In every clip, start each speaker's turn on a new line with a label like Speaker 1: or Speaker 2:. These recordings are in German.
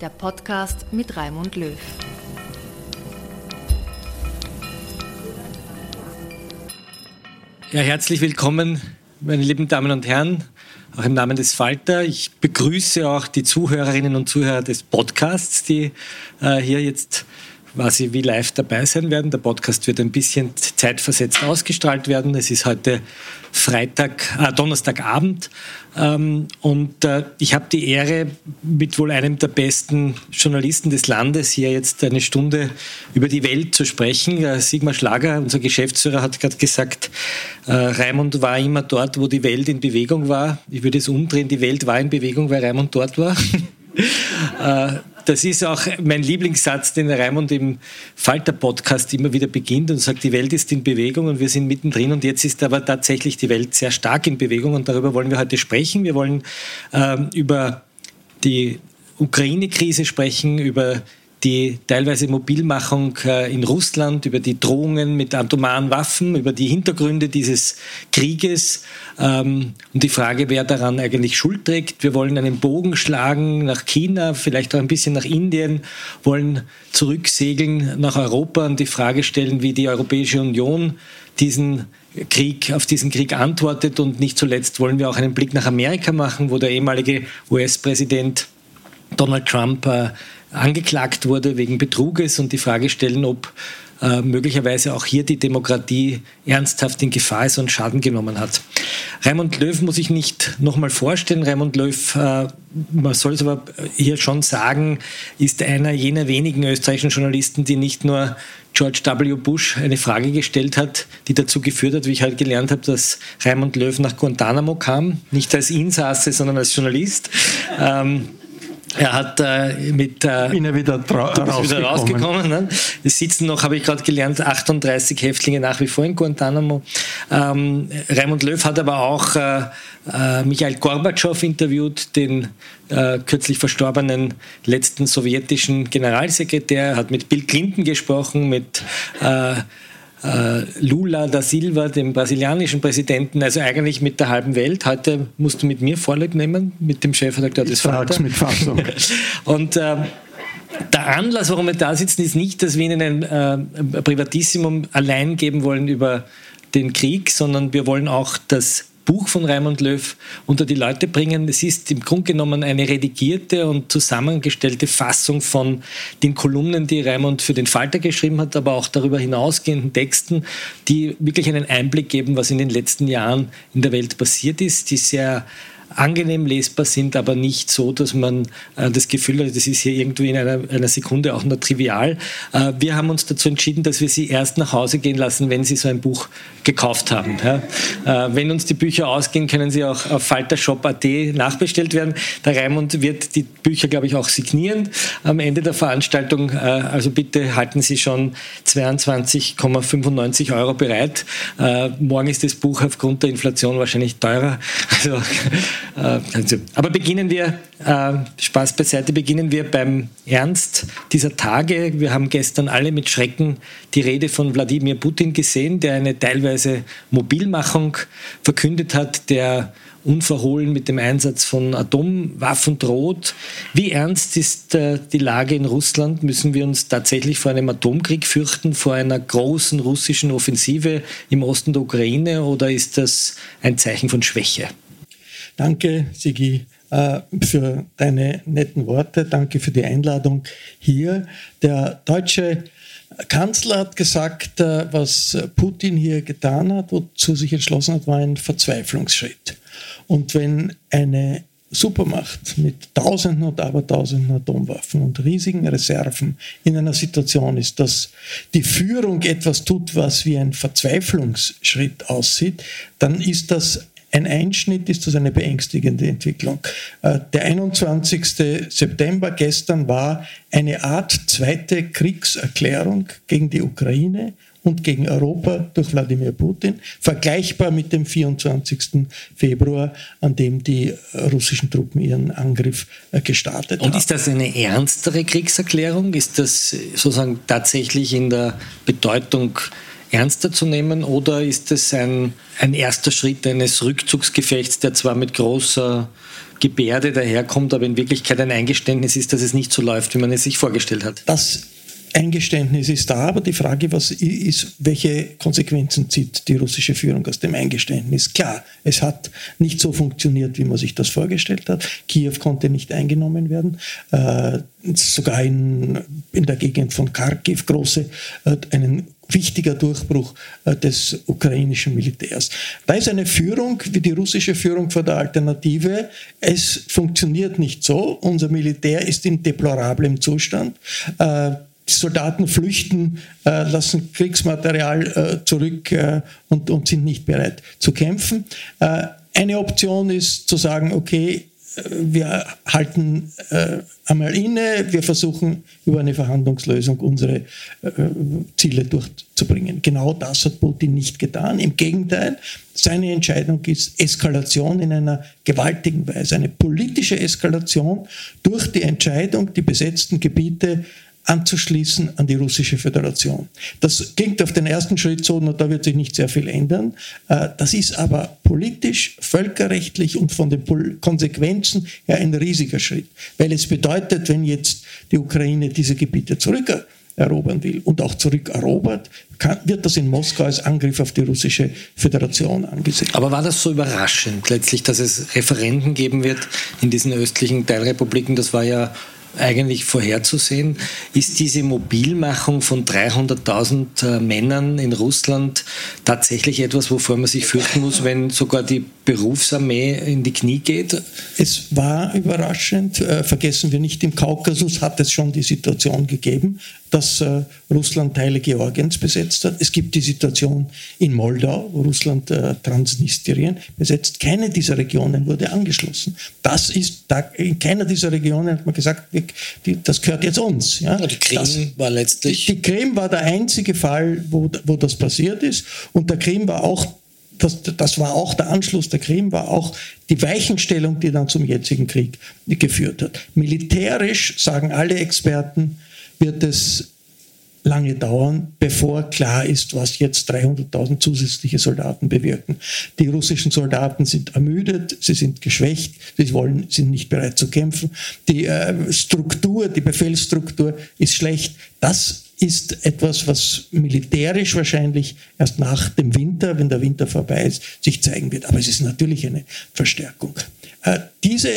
Speaker 1: der Podcast mit Raimund Löw.
Speaker 2: Ja, herzlich willkommen, meine lieben Damen und Herren, auch im Namen des Falter. Ich begrüße auch die Zuhörerinnen und Zuhörer des Podcasts, die äh, hier jetzt quasi wie live dabei sein werden. Der Podcast wird ein bisschen zeitversetzt ausgestrahlt werden. Es ist heute Freitag, äh, Donnerstagabend ähm, und äh, ich habe die Ehre, mit wohl einem der besten Journalisten des Landes hier jetzt eine Stunde über die Welt zu sprechen. Äh, Sigmar Schlager, unser Geschäftsführer, hat gerade gesagt, äh, Raimund war immer dort, wo die Welt in Bewegung war. Ich würde es umdrehen, die Welt war in Bewegung, weil Raimund dort war. Das ist auch mein Lieblingssatz, den Raimund im Falter-Podcast immer wieder beginnt und sagt, die Welt ist in Bewegung und wir sind mittendrin und jetzt ist aber tatsächlich die Welt sehr stark in Bewegung und darüber wollen wir heute sprechen. Wir wollen ähm, über die Ukraine-Krise sprechen, über die teilweise Mobilmachung äh, in Russland, über die Drohungen mit atomaren Waffen, über die Hintergründe dieses Krieges ähm, und die Frage, wer daran eigentlich Schuld trägt. Wir wollen einen Bogen schlagen nach China, vielleicht auch ein bisschen nach Indien, wollen zurücksegeln nach Europa und die Frage stellen, wie die Europäische Union diesen Krieg, auf diesen Krieg antwortet. Und nicht zuletzt wollen wir auch einen Blick nach Amerika machen, wo der ehemalige US-Präsident Donald Trump äh, angeklagt wurde wegen Betruges und die Frage stellen, ob äh, möglicherweise auch hier die Demokratie ernsthaft in Gefahr ist und Schaden genommen hat. Raimund Löw muss ich nicht nochmal vorstellen. Raimund Löw, äh, man soll es aber hier schon sagen, ist einer jener wenigen österreichischen Journalisten, die nicht nur George W. Bush eine Frage gestellt hat, die dazu geführt hat, wie ich halt gelernt habe, dass Raimund Löw nach Guantanamo kam, nicht als Insasse, sondern als Journalist. Ähm, er hat äh, mit. Äh,
Speaker 3: Bin er wieder, rausgekommen. wieder rausgekommen.
Speaker 2: Ne? Es sitzen noch, habe ich gerade gelernt, 38 Häftlinge nach wie vor in Guantanamo. Ähm, Raimund Löw hat aber auch äh, äh, Michael Gorbatschow interviewt, den äh, kürzlich verstorbenen letzten sowjetischen Generalsekretär, hat mit Bill Clinton gesprochen, mit äh, Lula da Silva, dem brasilianischen Präsidenten, also eigentlich mit der halben Welt. Heute musst du mit mir Vorlieb nehmen, mit dem Chefredakteur des Vaters.
Speaker 3: mit Fassung.
Speaker 2: Und äh, der Anlass, warum wir da sitzen, ist nicht, dass wir Ihnen ein äh, Privatissimum allein geben wollen über den Krieg, sondern wir wollen auch das Buch von Raimund Löw unter die Leute bringen. Es ist im Grunde genommen eine redigierte und zusammengestellte Fassung von den Kolumnen, die Raimund für den Falter geschrieben hat, aber auch darüber hinausgehenden Texten, die wirklich einen Einblick geben, was in den letzten Jahren in der Welt passiert ist, die sehr angenehm lesbar sind, aber nicht so, dass man äh, das Gefühl hat, das ist hier irgendwie in einer, einer Sekunde auch nur trivial. Äh, wir haben uns dazu entschieden, dass wir Sie erst nach Hause gehen lassen, wenn Sie so ein Buch gekauft haben. Äh, wenn uns die Bücher ausgehen, können sie auch auf faltershop.at nachbestellt werden. Der Raimund wird die Bücher, glaube ich, auch signieren am Ende der Veranstaltung. Also bitte halten Sie schon 22,95 Euro bereit. Morgen ist das Buch aufgrund der Inflation wahrscheinlich teurer. Also, aber beginnen wir, äh, Spaß beiseite, beginnen wir beim Ernst dieser Tage. Wir haben gestern alle mit Schrecken die Rede von Wladimir Putin gesehen, der eine teilweise Mobilmachung verkündet hat, der unverhohlen mit dem Einsatz von Atomwaffen droht. Wie ernst ist äh, die Lage in Russland? Müssen wir uns tatsächlich vor einem Atomkrieg fürchten, vor einer großen russischen Offensive im Osten der Ukraine oder ist das ein Zeichen von Schwäche?
Speaker 3: Danke, Sigi äh, für deine netten Worte. Danke für die Einladung hier. Der deutsche Kanzler hat gesagt, äh, was Putin hier getan hat, wozu sich entschlossen hat, war ein Verzweiflungsschritt. Und wenn eine Supermacht mit Tausenden und Abertausenden Atomwaffen und riesigen Reserven in einer Situation ist, dass die Führung etwas tut, was wie ein Verzweiflungsschritt aussieht, dann ist das ein Einschnitt, ist das eine beängstigende Entwicklung. Äh, der 21. September gestern war eine Art zweite Kriegserklärung gegen die Ukraine und gegen Europa durch Wladimir Putin, vergleichbar mit dem 24. Februar, an dem die russischen Truppen ihren Angriff äh, gestartet
Speaker 2: haben. Und ist das eine ernstere Kriegserklärung? Ist das sozusagen tatsächlich in der Bedeutung ernster zu nehmen oder ist es ein, ein erster Schritt eines Rückzugsgefechts, der zwar mit großer Gebärde daherkommt, aber in Wirklichkeit ein Eingeständnis ist, dass es nicht so läuft, wie man es sich vorgestellt hat?
Speaker 3: Das Eingeständnis ist da, aber die Frage was ist, welche Konsequenzen zieht die russische Führung aus dem Eingeständnis? Klar, es hat nicht so funktioniert, wie man sich das vorgestellt hat. Kiew konnte nicht eingenommen werden. Äh, sogar in, in der Gegend von Kharkiv große, äh, einen wichtiger Durchbruch äh, des ukrainischen Militärs. Da ist eine Führung wie die russische Führung vor der Alternative. Es funktioniert nicht so. Unser Militär ist in deplorablem Zustand. Äh, die Soldaten flüchten, äh, lassen Kriegsmaterial zurück und, sind nicht bereit zu kämpfen. Eine Option ist zu sagen, okay, wir halten äh, einmal inne, wir versuchen über eine Verhandlungslösung unsere Ziele durchzubringen. Genau das hat Putin nicht getan. Im Gegenteil, seine Entscheidung ist Eskalation in einer gewaltigen Weise, eine politische Eskalation durch die Entscheidung, die besetzten Gebiete anzuschließen an die russische Föderation. Das klingt auf den ersten Schritt so, na, da wird sich nicht sehr viel ändern. Äh, das ist aber politisch, völkerrechtlich und von den Konsequenzen her ein riesiger Schritt, weil es bedeutet, wenn jetzt die Ukraine diese Gebiete zurückerobern will und auch zurückerobert, kann, wird das in Moskau als Angriff auf die russische Föderation angesehen.
Speaker 2: Aber war das so überraschend letztlich, dass es Referenden geben wird in diesen östlichen Teilrepubliken? Das war ja eigentlich vorherzusehen. Ist diese Mobilmachung von 300.000 äh, Männern in Russland tatsächlich etwas, wovor man sich fürchten muss, wenn sogar die Berufsarmee in die Knie geht?
Speaker 3: Es war überraschend. Äh, vergessen wir nicht, im Kaukasus hat es schon die Situation gegeben, dass äh, Russland Teile Georgiens besetzt hat. Es gibt die Situation in Moldau, wo Russland äh, Transnistrien besetzt. Keine dieser Regionen wurde angeschlossen. Das ist, da, in keiner dieser Regionen hat man gesagt, die, das gehört jetzt uns. Ja?
Speaker 2: Die Krim das, war letztlich.
Speaker 3: Die, die Krim war der einzige Fall, wo, wo das passiert ist. Und der Krim war auch das, das, war auch der Anschluss der Krim, war auch die Weichenstellung, die dann zum jetzigen Krieg geführt hat. Militärisch sagen alle Experten, wird es lange dauern, bevor klar ist, was jetzt 300.000 zusätzliche Soldaten bewirken. Die russischen Soldaten sind ermüdet, sie sind geschwächt, sie wollen, sind nicht bereit zu kämpfen. Die äh, Struktur, die Befehlsstruktur ist schlecht. Das ist etwas, was militärisch wahrscheinlich erst nach dem Winter, wenn der Winter vorbei ist, sich zeigen wird. Aber es ist natürlich eine Verstärkung. Äh, diese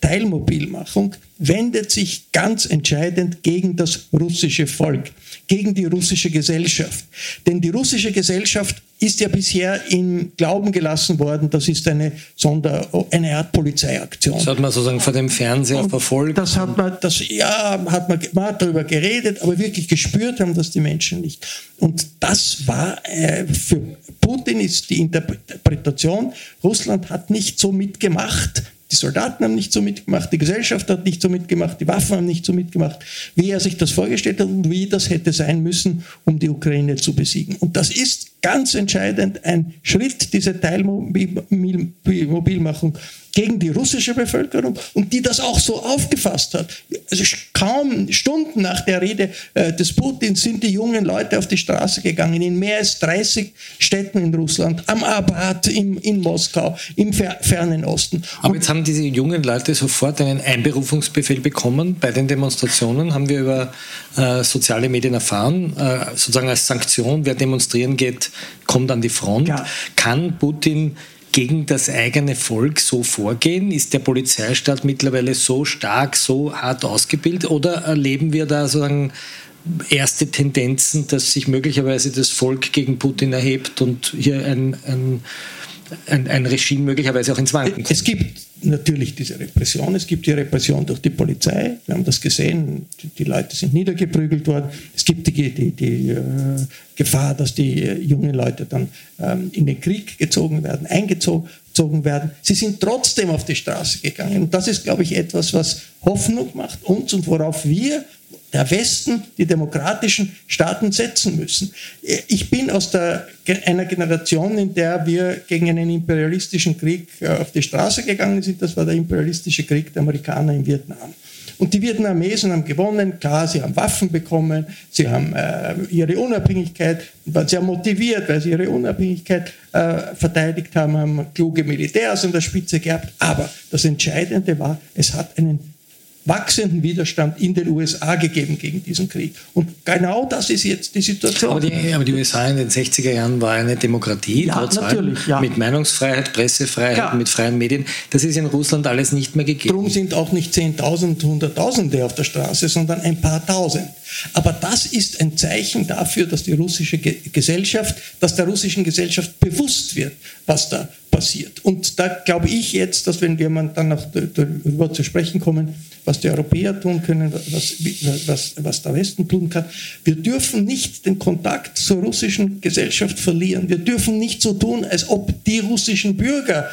Speaker 3: Teilmobilmachung wendet sich ganz entscheidend gegen das russische Volk, gegen die russische Gesellschaft. Denn die russische Gesellschaft ist ja bisher im Glauben gelassen worden, das ist eine Sonder, eine Art Polizeiaktion. Das
Speaker 2: hat man sozusagen vor dem Fernseher verfolgt.
Speaker 3: Das hat man, das, ja, hat man, man hat darüber geredet, aber wirklich gespürt haben das die Menschen nicht. Und das war, äh, für Putin ist die Interpretation, Russland hat nicht so mitgemacht, die Soldaten haben nicht so mitgemacht, die Gesellschaft hat nicht so mitgemacht, die Waffen haben nicht so mitgemacht, wie er sich das vorgestellt hat und wie das hätte sein müssen, um die Ukraine zu besiegen. Und das ist ganz entscheidend ein Schritt, diese Teilmobilmachung gegen die russische Bevölkerung und die das auch so aufgefasst hat. Also kaum Stunden nach der Rede äh, des Putin sind die jungen Leute auf die Straße gegangen, in mehr als 30 Städten in Russland, am Abad, im, in Moskau, im fer fernen Osten.
Speaker 2: Aber jetzt haben diese jungen Leute sofort einen Einberufungsbefehl bekommen bei den Demonstrationen, haben wir über äh, soziale Medien erfahren, äh, sozusagen als Sanktion, wer demonstrieren geht, kommt an die Front. Ja. Kann Putin gegen das eigene Volk so vorgehen? Ist der Polizeistaat mittlerweile so stark, so hart ausgebildet oder erleben wir da sozusagen erste Tendenzen, dass sich möglicherweise das Volk gegen Putin erhebt und hier ein, ein, ein, ein Regime möglicherweise auch ins Wanken kommt?
Speaker 3: Es gibt natürlich diese Repression. Es gibt die Repression durch die Polizei. Wir haben das gesehen. Die, Leute sind niedergeprügelt worden. Es gibt die, die, die äh, Gefahr, dass die äh, jungen Leute dann ähm, in den Krieg gezogen werden, eingezogen werden. Sie sind trotzdem auf die Straße gegangen. Und das ist, glaube ich, etwas, was Hoffnung macht uns und worauf wir der Westen, die demokratischen Staaten setzen müssen. Ich bin aus der, einer Generation, in der wir gegen einen imperialistischen Krieg äh, auf die Straße gegangen sind. Das war der imperialistische Krieg der Amerikaner in Vietnam. Und die Vietnamesen haben gewonnen, klar, sie haben Waffen bekommen, sie haben äh, ihre Unabhängigkeit, waren sehr motiviert, weil sie ihre Unabhängigkeit äh, verteidigt haben, haben kluge Militärs an der Spitze gehabt. Aber das Entscheidende war, es hat einen wachsenden Widerstand in den USA gegeben gegen diesen Krieg. Und genau das ist jetzt die Situation.
Speaker 2: Aber die, aber die USA in den 60er Jahren war eine Demokratie, ja, trotz allem, ja. mit Meinungsfreiheit, Pressefreiheit, ja. mit freien Medien. Das ist in Russland alles nicht mehr gegeben.
Speaker 3: Darum sind auch nicht 10.000, Hunderttausende auf der Straße, sondern ein paar Tausend. Aber das ist ein Zeichen dafür, dass die russische Gesellschaft, dass der russischen Gesellschaft bewusst wird, was da passiert. Und da glaube ich jetzt, dass wenn wir dann noch darüber zu sprechen kommen, was die Europäer tun können, was, was, was der Westen tun kann, wir dürfen nicht den Kontakt zur russischen Gesellschaft verlieren. Wir dürfen nicht so tun, als ob die russischen Bürger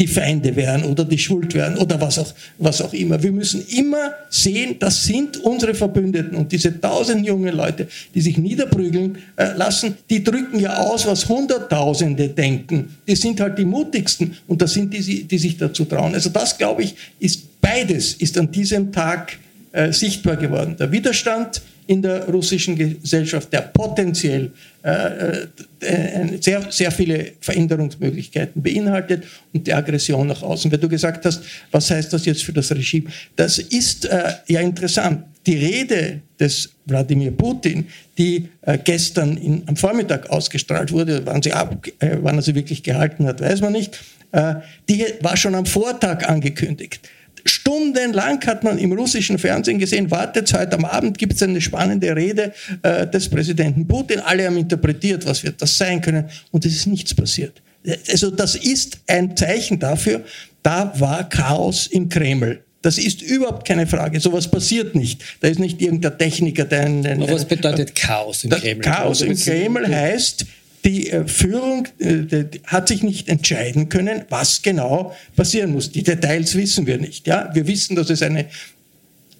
Speaker 3: die Feinde wären oder die Schuld wären oder was auch, was auch immer. Wir müssen immer sehen, das sind unsere Verbündeten und diese tausend jungen Leute, die sich niederprügeln äh, lassen, die drücken ja aus, was Hunderttausende denken. Die sind halt die mutigsten und das sind die, die sich dazu trauen. Also das, glaube ich, ist beides ist an diesem Tag äh, sichtbar geworden. Der Widerstand in der russischen Gesellschaft, der potenziell äh, äh, sehr, sehr viele Veränderungsmöglichkeiten beinhaltet und die Aggression nach außen. Weil du gesagt hast, was heißt das jetzt für das Regime? Das ist äh, ja interessant. Die Rede des Wladimir Putin, die äh, gestern in, am Vormittag ausgestrahlt wurde, wann sie, ab, äh, wann er sie wirklich gehalten hat, weiß man nicht, äh, die war schon am Vortag angekündigt. Stundenlang hat man im russischen Fernsehen gesehen, wartet, heute am Abend gibt es eine spannende Rede äh, des Präsidenten Putin. Alle haben interpretiert, was wird das sein können. Und es ist nichts passiert. Also das ist ein Zeichen dafür, da war Chaos im Kreml. Das ist überhaupt keine Frage. Sowas passiert nicht. Da ist nicht irgendein Techniker, der ein.
Speaker 2: was bedeutet Chaos im Kreml?
Speaker 3: Chaos im Kreml heißt, die äh, Führung äh, hat sich nicht entscheiden können, was genau passieren muss. Die Details wissen wir nicht. Ja? Wir wissen, dass es einen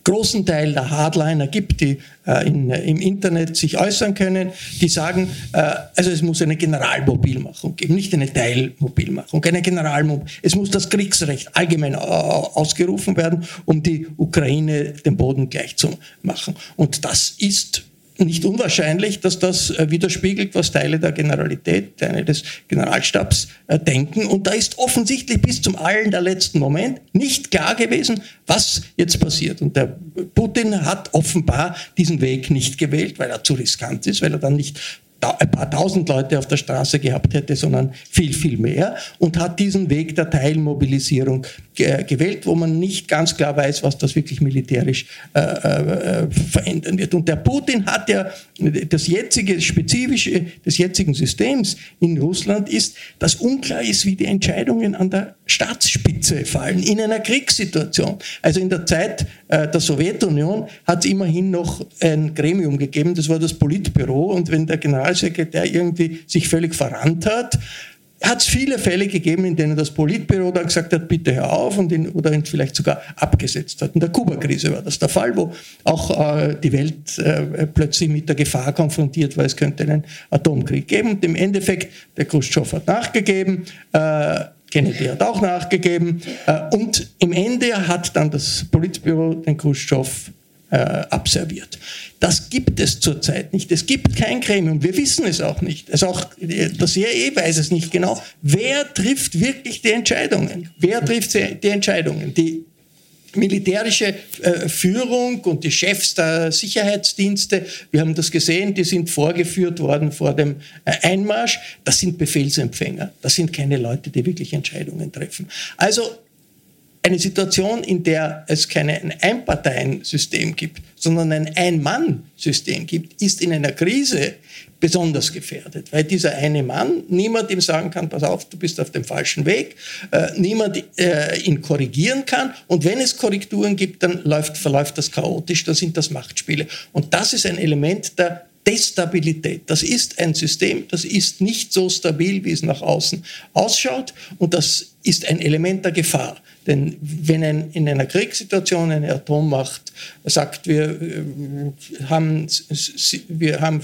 Speaker 3: großen Teil der Hardliner gibt, die äh, in, im Internet sich äußern können, die sagen, also es muss eine Generalmobilmachung geben, nicht eine Teilmobilmachung, eine Generalmobil. Es muss das Kriegsrecht allgemein ausgerufen werden, um die Ukraine den Boden gleich zu machen. Und das ist nicht unwahrscheinlich, dass das äh, widerspiegelt, was Teile der Generalität, Teile des Generalstabs äh, denken. Und da ist offensichtlich bis zum allen der letzten Moment nicht klar gewesen, was jetzt passiert. Und der Putin hat offenbar diesen Weg nicht gewählt, weil er zu riskant ist, weil er dann nicht ein paar tausend Leute auf der Straße gehabt hätte, sondern viel, viel mehr und hat diesen Weg der Teilmobilisierung gewählt, wo man nicht ganz klar weiß, was das wirklich militärisch äh, äh, verändern wird. Und der Putin hat ja das jetzige spezifische des jetzigen Systems in Russland ist, dass unklar ist, wie die Entscheidungen an der Staatsspitze fallen in einer Kriegssituation. Also in der Zeit äh, der Sowjetunion hat es immerhin noch ein Gremium gegeben, das war das Politbüro. Und wenn der Generalsekretär irgendwie sich völlig verrannt hat, hat es viele Fälle gegeben, in denen das Politbüro dann gesagt hat, bitte hör auf und ihn, oder ihn vielleicht sogar abgesetzt hat. In der Kuba-Krise war das der Fall, wo auch äh, die Welt äh, plötzlich mit der Gefahr konfrontiert war, es könnte einen Atomkrieg geben. Und im Endeffekt, der Khrushchev hat nachgegeben, äh, Kennedy hat auch nachgegeben äh, und im Ende hat dann das Politbüro den Khrushchev äh, abserviert. Das gibt es zurzeit nicht. Es gibt kein Gremium. Wir wissen es auch nicht. Also auch der CIA weiß es nicht genau. Wer trifft wirklich die Entscheidungen? Wer trifft die Entscheidungen? Die militärische äh, Führung und die Chefs der Sicherheitsdienste, wir haben das gesehen, die sind vorgeführt worden vor dem äh, Einmarsch. Das sind Befehlsempfänger. Das sind keine Leute, die wirklich Entscheidungen treffen. Also eine Situation, in der es kein Einparteiensystem gibt, sondern ein Ein-Mann-System gibt, ist in einer Krise besonders gefährdet, weil dieser eine Mann niemand ihm sagen kann, pass auf, du bist auf dem falschen Weg, äh, niemand äh, ihn korrigieren kann und wenn es Korrekturen gibt, dann läuft, verläuft das chaotisch, dann sind das Machtspiele. Und das ist ein Element der Destabilität. Das ist ein System, das ist nicht so stabil, wie es nach außen ausschaut und das ist ein Element der Gefahr. Denn wenn ein, in einer Kriegssituation eine Atommacht sagt, wir äh, haben, wir haben,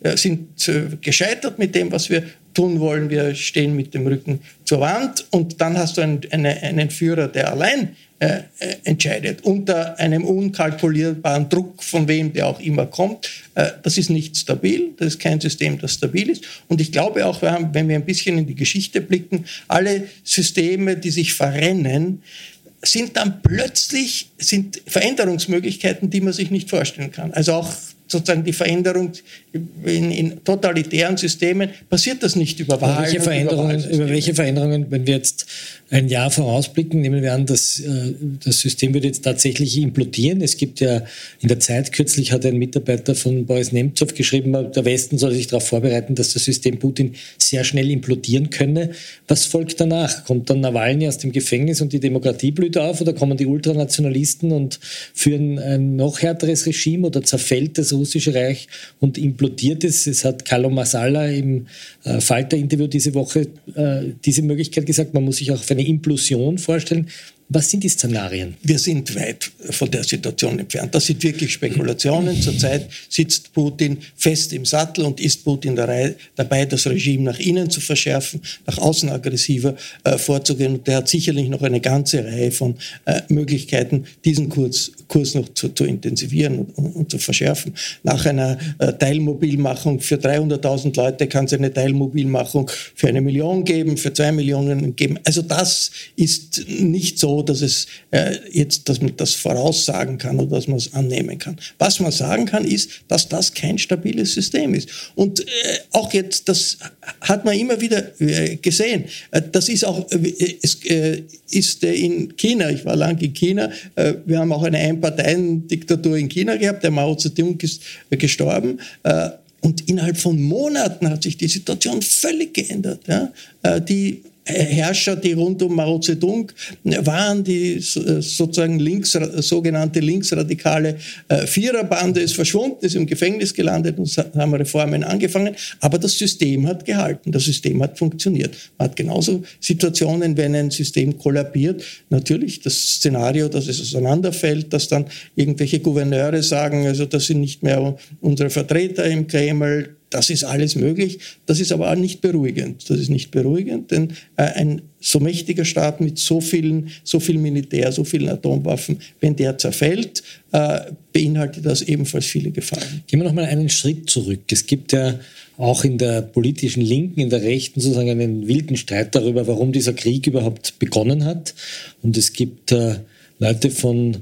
Speaker 3: äh, sind äh, gescheitert mit dem, was wir tun wollen, wir stehen mit dem Rücken zur Wand. Und dann hast du einen, eine, einen Führer, der allein äh, entscheidet, unter einem unkalkulierbaren Druck, von wem der auch immer kommt. Äh, das ist nicht stabil, das ist kein System, das stabil ist. Und ich glaube auch, wir haben, wenn wir ein bisschen in die Geschichte blicken, alle Systeme, die sich verrennen, sind dann plötzlich sind Veränderungsmöglichkeiten, die man sich nicht vorstellen kann. Also auch sozusagen die Veränderung in, in, totalitären Systemen passiert das nicht über Wahlen.
Speaker 2: Welche Veränderungen, über, über welche Veränderungen, wenn wir jetzt ein Jahr vorausblicken, nehmen wir an, dass äh, das System würde jetzt tatsächlich implodieren. Es gibt ja in der Zeit, kürzlich hat ein Mitarbeiter von Boris Nemtsov geschrieben, der Westen soll sich darauf vorbereiten, dass das System Putin sehr schnell implodieren könne. Was folgt danach? Kommt dann Nawalny aus dem Gefängnis und die Demokratie blüht auf oder kommen die Ultranationalisten und führen ein noch härteres Regime oder zerfällt das russische Reich und implodiert es? Es hat Carlo Masala im äh, Falter-Interview diese Woche äh, diese Möglichkeit gesagt, man muss sich auch für eine Implosion vorstellen. Was sind die Szenarien?
Speaker 3: Wir sind weit von der Situation entfernt. Das sind wirklich Spekulationen. Zurzeit sitzt Putin fest im Sattel und ist Putin dabei, das Regime nach innen zu verschärfen, nach außen aggressiver äh, vorzugehen. Und der hat sicherlich noch eine ganze Reihe von äh, Möglichkeiten, diesen Kurs, Kurs noch zu, zu intensivieren und, und, und, zu verschärfen. Nach einer äh, Teilmobilmachung für 300.000 Leute kann es eine Teilmobilmachung für eine Million geben, für zwei Millionen geben. Also das ist nicht so dass es äh, jetzt, dass man das voraussagen kann oder dass man es annehmen kann. Was man sagen kann, ist, dass das kein stabiles System ist. Und äh, auch jetzt, das hat man immer wieder äh, gesehen. Äh, das ist auch, äh, es äh, ist in China. Ich war lange in China. wir haben auch eine Einparteiendiktatur in China gehabt. Der Mao Zedong ist gestorben. Und innerhalb von Monaten hat sich die Situation völlig geändert. Ja? Die Herrscher, die rund um Mao Zedong waren, die äh, sozusagen links, sogenannte linksradikale äh, Viererbande ist verschwunden, ist im Gefängnis gelandet und haben Reformen angefangen. Aber das System hat gehalten, das System hat funktioniert. Man hat genauso Situationen, wenn ein System kollabiert, natürlich das Szenario, dass es auseinanderfällt, dass dann irgendwelche Gouverneure sagen, also das sind nicht mehr unsere Vertreter im Kreml, das ist alles möglich. Das ist aber auch nicht beruhigend. Das ist nicht beruhigend, denn äh, ein so mächtiger Staat mit so vielen, so viel Militär, so vielen Atomwaffen, wenn der zerfällt, äh, beinhaltet das ebenfalls viele Gefahren.
Speaker 2: Gehen wir noch mal einen Schritt zurück. Es gibt ja auch in der politischen Linken, in der Rechten sozusagen einen wilden Streit darüber, warum dieser Krieg überhaupt begonnen hat. Und es gibt äh, Leute von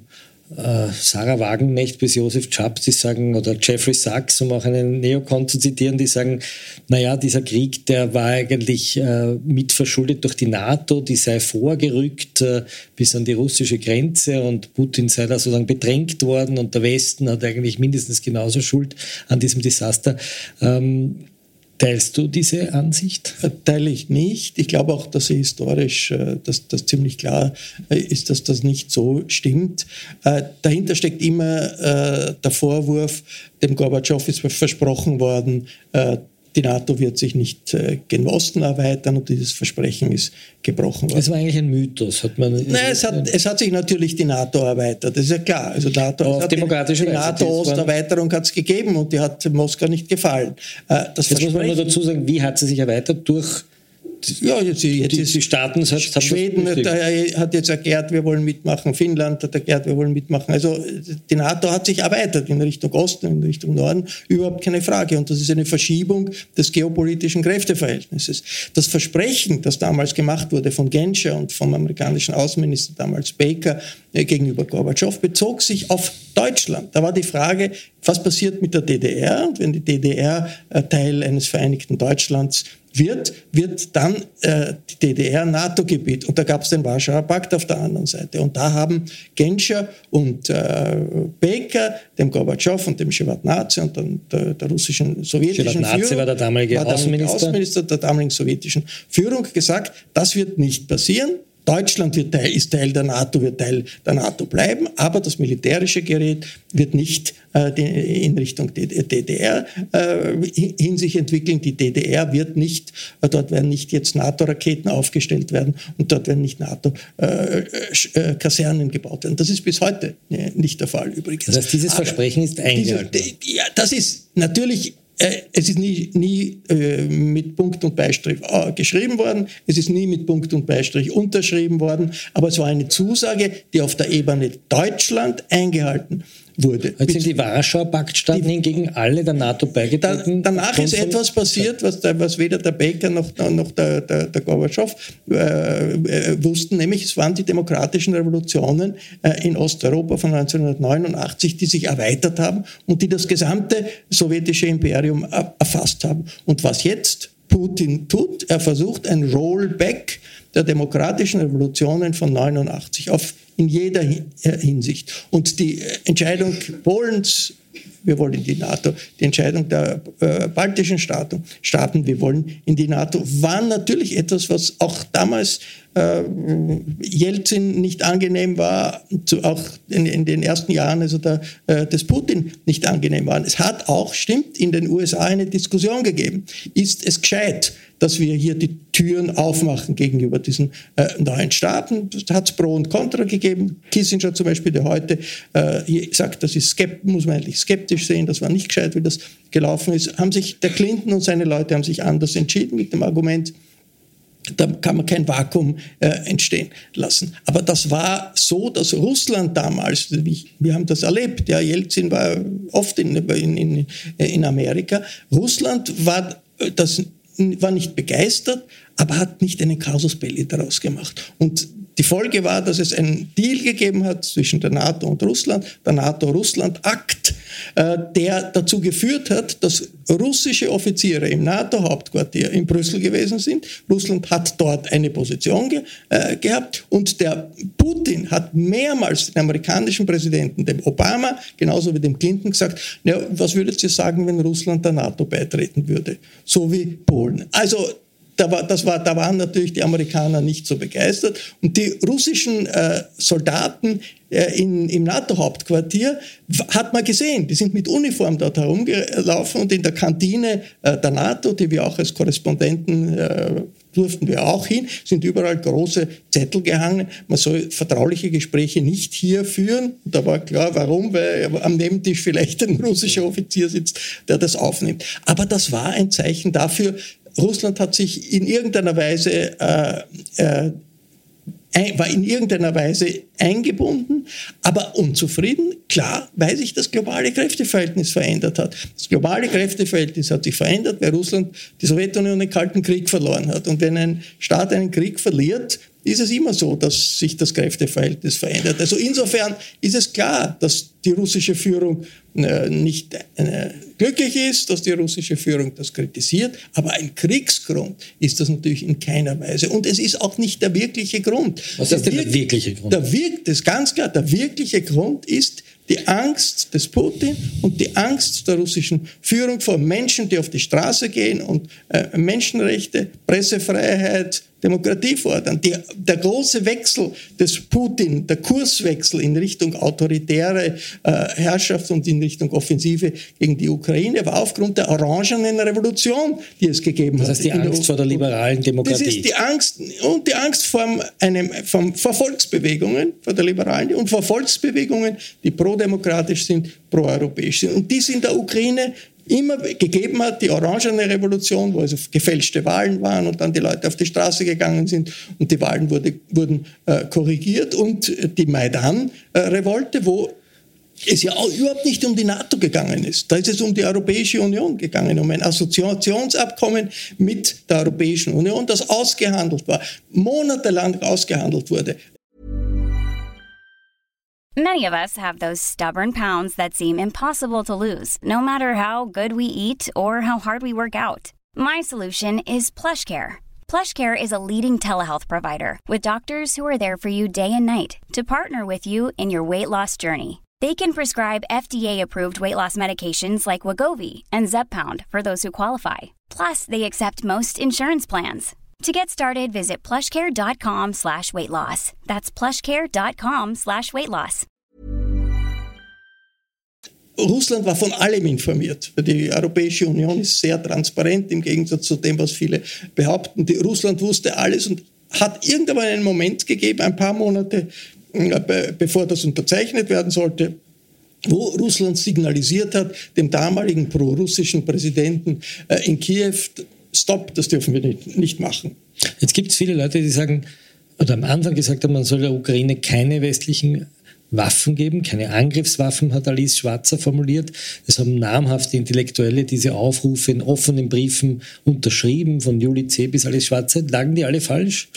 Speaker 2: Sarah Wagenknecht bis Josef Chaps, die sagen, oder Jeffrey Sachs, um auch einen Neokon zu zitieren, die sagen, naja, dieser Krieg, der war eigentlich äh, mitverschuldet durch die NATO, die sei vorgerückt äh, bis an die russische Grenze und Putin sei da sozusagen bedrängt worden und der Westen hat eigentlich mindestens genauso Schuld an diesem Desaster. Ähm, Teilst du diese Ansicht?
Speaker 3: Äh, teile ich nicht. Ich glaube auch, dass historisch, äh, dass das ziemlich klar äh, ist, dass das nicht so stimmt. Dahinter steckt immer der Vorwurf, dem Gorbatschow ist versprochen worden, die NATO wird sich nicht äh, gen Osten erweitern und dieses Versprechen ist gebrochen worden.
Speaker 2: Das war eigentlich ein Mythos. Hat man,
Speaker 3: Nein, es hat, es hat sich natürlich die NATO erweitert, das ist ja klar. Also NATO,
Speaker 2: auf demokratische
Speaker 3: die, die NATO-Osterweiterung hat es gegeben und die hat Moskau nicht gefallen.
Speaker 2: Äh, das Jetzt muss man nur dazu sagen, wie hat sie sich erweitert? Durch
Speaker 3: ja, jetzt, jetzt die, ist die Staaten hat, Schweden hat, hat, jetzt erklärt, wir wollen mitmachen, Finnland hat erklärt, wir wollen mitmachen. Also die NATO hat sich erweitert in Richtung Osten, in Richtung Norden, überhaupt keine Frage. Und das ist eine Verschiebung des geopolitischen Kräfteverhältnisses. Das Versprechen, das damals gemacht wurde von Genscher und vom amerikanischen Außenminister damals Baker äh, gegenüber Gorbatschow, bezog sich auf Deutschland. Da war die Frage, was passiert mit der DDR? Und wenn die DDR äh, Teil eines vereinigten Deutschlands wird, wird dann äh, die DDR NATO-Gebiet. Und da gab es den Warschauer Pakt auf der anderen Seite. Und da haben Genscher und äh, Baker, dem Gorbatschow und dem Shevardnadze und dann der, der russischen sowjetischen
Speaker 2: Führung, war der damalige war der Außenminister.
Speaker 3: Außenminister der damaligen sowjetischen Führung gesagt, das wird nicht passieren. Deutschland wird Teil, ist Teil der NATO, wird Teil der NATO bleiben, aber das militärische Gerät wird nicht äh, in Richtung DDR äh, hin sich entwickeln. Die DDR wird nicht, äh, dort werden nicht jetzt NATO-Raketen aufgestellt werden und dort werden nicht NATO-Kasernen äh, äh, gebaut werden. Das ist bis heute äh, nicht der Fall übrigens.
Speaker 2: Das heißt, dieses Versprechen ist eingehalten.
Speaker 3: Diese, ja, das ist natürlich es ist nie, nie äh, mit Punkt und Beistrich äh, geschrieben worden, es ist nie mit Punkt und Beistrich unterschrieben worden, aber es war eine Zusage, die auf der Ebene Deutschland eingehalten wurde.
Speaker 2: Jetzt sind die Warschauer Paktstaaten hingegen alle der NATO beigetreten.
Speaker 3: Da, danach ist etwas passiert, was, was weder der Baker noch, noch der, der, der Gorbatschow äh, äh, wussten, nämlich es waren die demokratischen Revolutionen äh, in Osteuropa von 1989, die sich erweitert haben und die das gesamte sowjetische Imperium erfasst haben. Und was jetzt Putin tut, er versucht ein Rollback der demokratischen Revolutionen von 89 auf in jeder Hinsicht. Und die Entscheidung Polens, wir wollen in die NATO, die Entscheidung der äh, baltischen Staaten, Staaten, wir wollen in die NATO, war natürlich etwas, was auch damals äh, Jelzin nicht angenehm war, zu, auch in, in, den ersten Jahren also der, äh, des Putin nicht angenehm war. Es hat auch, stimmt, in den USA eine Diskussion gegeben. Ist es gescheit, dass wir hier die Türen aufmachen gegenüber diesen äh, neuen Staaten. Hat es Pro und Contra gegeben. Kissinger zum Beispiel, der heute äh, sagt, das ist muss man eigentlich skeptisch sehen, das war nicht gescheit, wie das gelaufen ist, haben sich der Clinton und seine Leute haben sich anders entschieden mit dem Argument, da kann man kein Vakuum äh, entstehen lassen. Aber das war so, dass Russland damals, wir haben das erlebt, ja, Jelzin war oft in, in, in Amerika, Russland war das war nicht begeistert, aber hat nicht einen Casus Belli daraus gemacht. Und die Folge war, dass es einen Deal gegeben hat zwischen der NATO und Russland, der NATO-Russland-Akt, äh, der dazu geführt hat, dass russische Offiziere im NATO-Hauptquartier in Brüssel gewesen sind. Russland hat dort eine Position ge äh, gehabt und der Putin hat mehrmals den amerikanischen Präsidenten, dem Obama, genauso wie dem Clinton, gesagt, ja, was würdet ihr sagen, wenn Russland der NATO beitreten würde? So wie Polen. Also da, war, das war, da waren natürlich die Amerikaner nicht so begeistert. Und die russischen äh, Soldaten äh, in, im NATO-Hauptquartier hat man gesehen, die sind mit Uniform dort herumgelaufen und in der Kantine äh, der NATO, die wir auch als Korrespondenten äh, durften wir auch hin, sind überall große Zettel gehangen. Man soll vertrauliche Gespräche nicht hier führen. Da war klar, warum, weil am Nebentisch vielleicht ein russischer Offizier sitzt, der das aufnimmt. Aber das war ein Zeichen dafür, Russland hat sich in irgendeiner Weise äh, äh, war in irgendeiner Weise eingebunden, aber unzufrieden, klar, weil sich das globale Kräfteverhältnis verändert hat. Das globale Kräfteverhältnis hat sich verändert, weil Russland die Sowjetunion den Kalten Krieg verloren hat. Und wenn ein Staat einen Krieg verliert, ist es immer so, dass sich das Kräfteverhältnis verändert. Also insofern ist es klar, dass die russische Führung äh, nicht äh, glücklich ist, dass die russische Führung das kritisiert, aber ein Kriegsgrund ist das natürlich in keiner Weise. Und es ist auch nicht der wirkliche Grund.
Speaker 2: Was ist denn der wirkliche Grund?
Speaker 3: Der wirkt das ganz klar. Der wirkliche Grund ist die Angst des Putin und die Angst der russischen Führung vor Menschen, die auf die Straße gehen und äh, Menschenrechte, Pressefreiheit, Demokratie fordern. Die, der große Wechsel des Putin, der Kurswechsel in Richtung autoritäre Herrschaft und in Richtung Offensive gegen die Ukraine war aufgrund der orangenen Revolution, die es gegeben
Speaker 2: hat. Das heißt die Angst der vor der liberalen Demokratie.
Speaker 3: Das ist die Angst und die Angst vor, einem, vor, Volksbewegungen, vor der liberalen und vor Volksbewegungen, die pro-demokratisch sind, pro-europäisch sind. Und die sind in der Ukraine immer gegeben hat, die Orangene Revolution, wo also gefälschte Wahlen waren und dann die Leute auf die Straße gegangen sind und die Wahlen wurde, wurden äh, korrigiert und die Maidan-Revolte, wo es ja auch überhaupt nicht um die NATO gegangen ist. Da ist es um die Europäische Union gegangen, um ein Assoziationsabkommen mit der Europäischen Union, das ausgehandelt war, monatelang ausgehandelt wurde.
Speaker 4: Many of us have those stubborn pounds that seem impossible to lose, no matter how good we eat or how hard we work out. My solution is PlushCare. PlushCare is a leading telehealth provider with doctors who are there for you day and night to partner with you in your weight loss journey. They can prescribe FDA-approved weight loss medications like Wagovi and Zepbound for those who qualify. Plus, they accept most insurance plans. To get started, visit plushcare.com slash weight loss. That's plushcare.com slash weight loss.
Speaker 3: Russland war von allem informiert. Die Europäische Union ist sehr transparent im Gegensatz zu dem, was viele behaupten. Die, Russland wusste alles und hat irgendwann einen Moment gegeben, ein paar Monate bevor das unterzeichnet werden sollte, wo Russland signalisiert hat, dem damaligen pro-russischen Präsidenten äh, in Kiew, stopp, das dürfen wir nicht machen.
Speaker 2: Jetzt gibt es viele Leute, die sagen, oder am Anfang gesagt haben, man soll der Ukraine keine westlichen Waffen geben, keine Angriffswaffen, hat Alice Schwarzer formuliert. Es haben namhafte Intellektuelle diese Aufrufe in offenen Briefen unterschrieben, von Juli C. bis Alice Schwarzer. Lagen die alle falsch?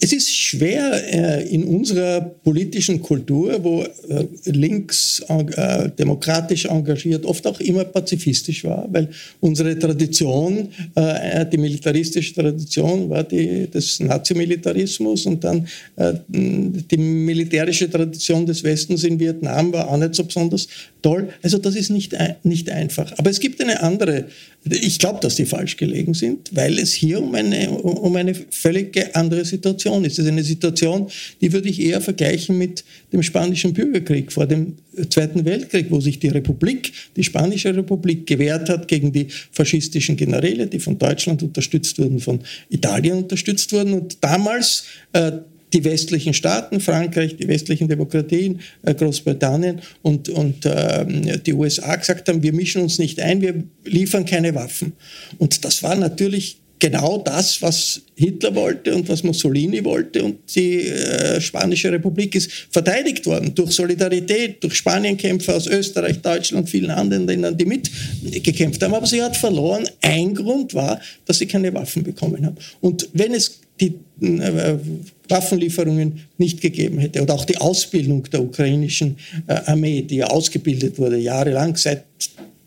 Speaker 3: Es ist schwer äh, in unserer politischen Kultur, wo äh, links äh, demokratisch engagiert, oft auch immer pazifistisch war, weil unsere Tradition, die militaristische Tradition war die des Nazimilitarismus und dann die militärische Tradition des des Westens in Vietnam war auch nicht so besonders toll. Also das ist nicht, nicht einfach. Aber es gibt eine andere, ich glaube, dass die falsch gelegen sind, weil es hier um eine, um eine völlig andere Situation ist. Es ist eine Situation, die würde ich eher vergleichen mit dem spanischen Bürgerkrieg vor dem Zweiten Weltkrieg, wo sich die Republik, die spanische Republik, gewehrt hat gegen die faschistischen Generäle, die von Deutschland unterstützt wurden, von Italien unterstützt wurden und damals äh, die westlichen Staaten, Frankreich, die westlichen Demokratien, äh, Großbritannien und, und äh, die USA gesagt haben, wir mischen uns nicht ein, wir liefern keine Waffen. Und das war natürlich genau das, was Hitler wollte und was Mussolini wollte. Und die äh, Spanische Republik ist verteidigt worden durch Solidarität, durch Spanienkämpfer aus Österreich, Deutschland, vielen anderen Ländern, die mitgekämpft haben. Aber sie hat verloren. Ein Grund war, dass sie keine Waffen bekommen haben. Und wenn es die äh, Waffenlieferungen nicht gegeben hätte oder auch die Ausbildung der ukrainischen äh, Armee, die ja ausgebildet wurde jahrelang seit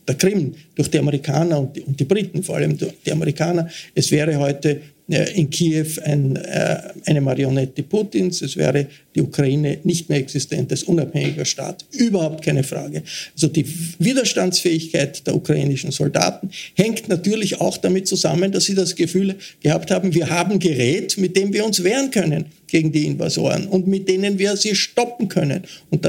Speaker 3: der Krim durch die Amerikaner und die, und die Briten, vor allem die Amerikaner. Es wäre heute äh, in Kiew ein, äh, eine Marionette Putins, es wäre die Ukraine nicht mehr existent als unabhängiger Staat. Überhaupt keine Frage. Also die Widerstandsfähigkeit der ukrainischen Soldaten hängt natürlich auch damit zusammen, dass sie das Gefühl gehabt haben, wir haben Gerät, mit dem wir uns wehren können gegen die Invasoren und mit denen wir sie stoppen können. Und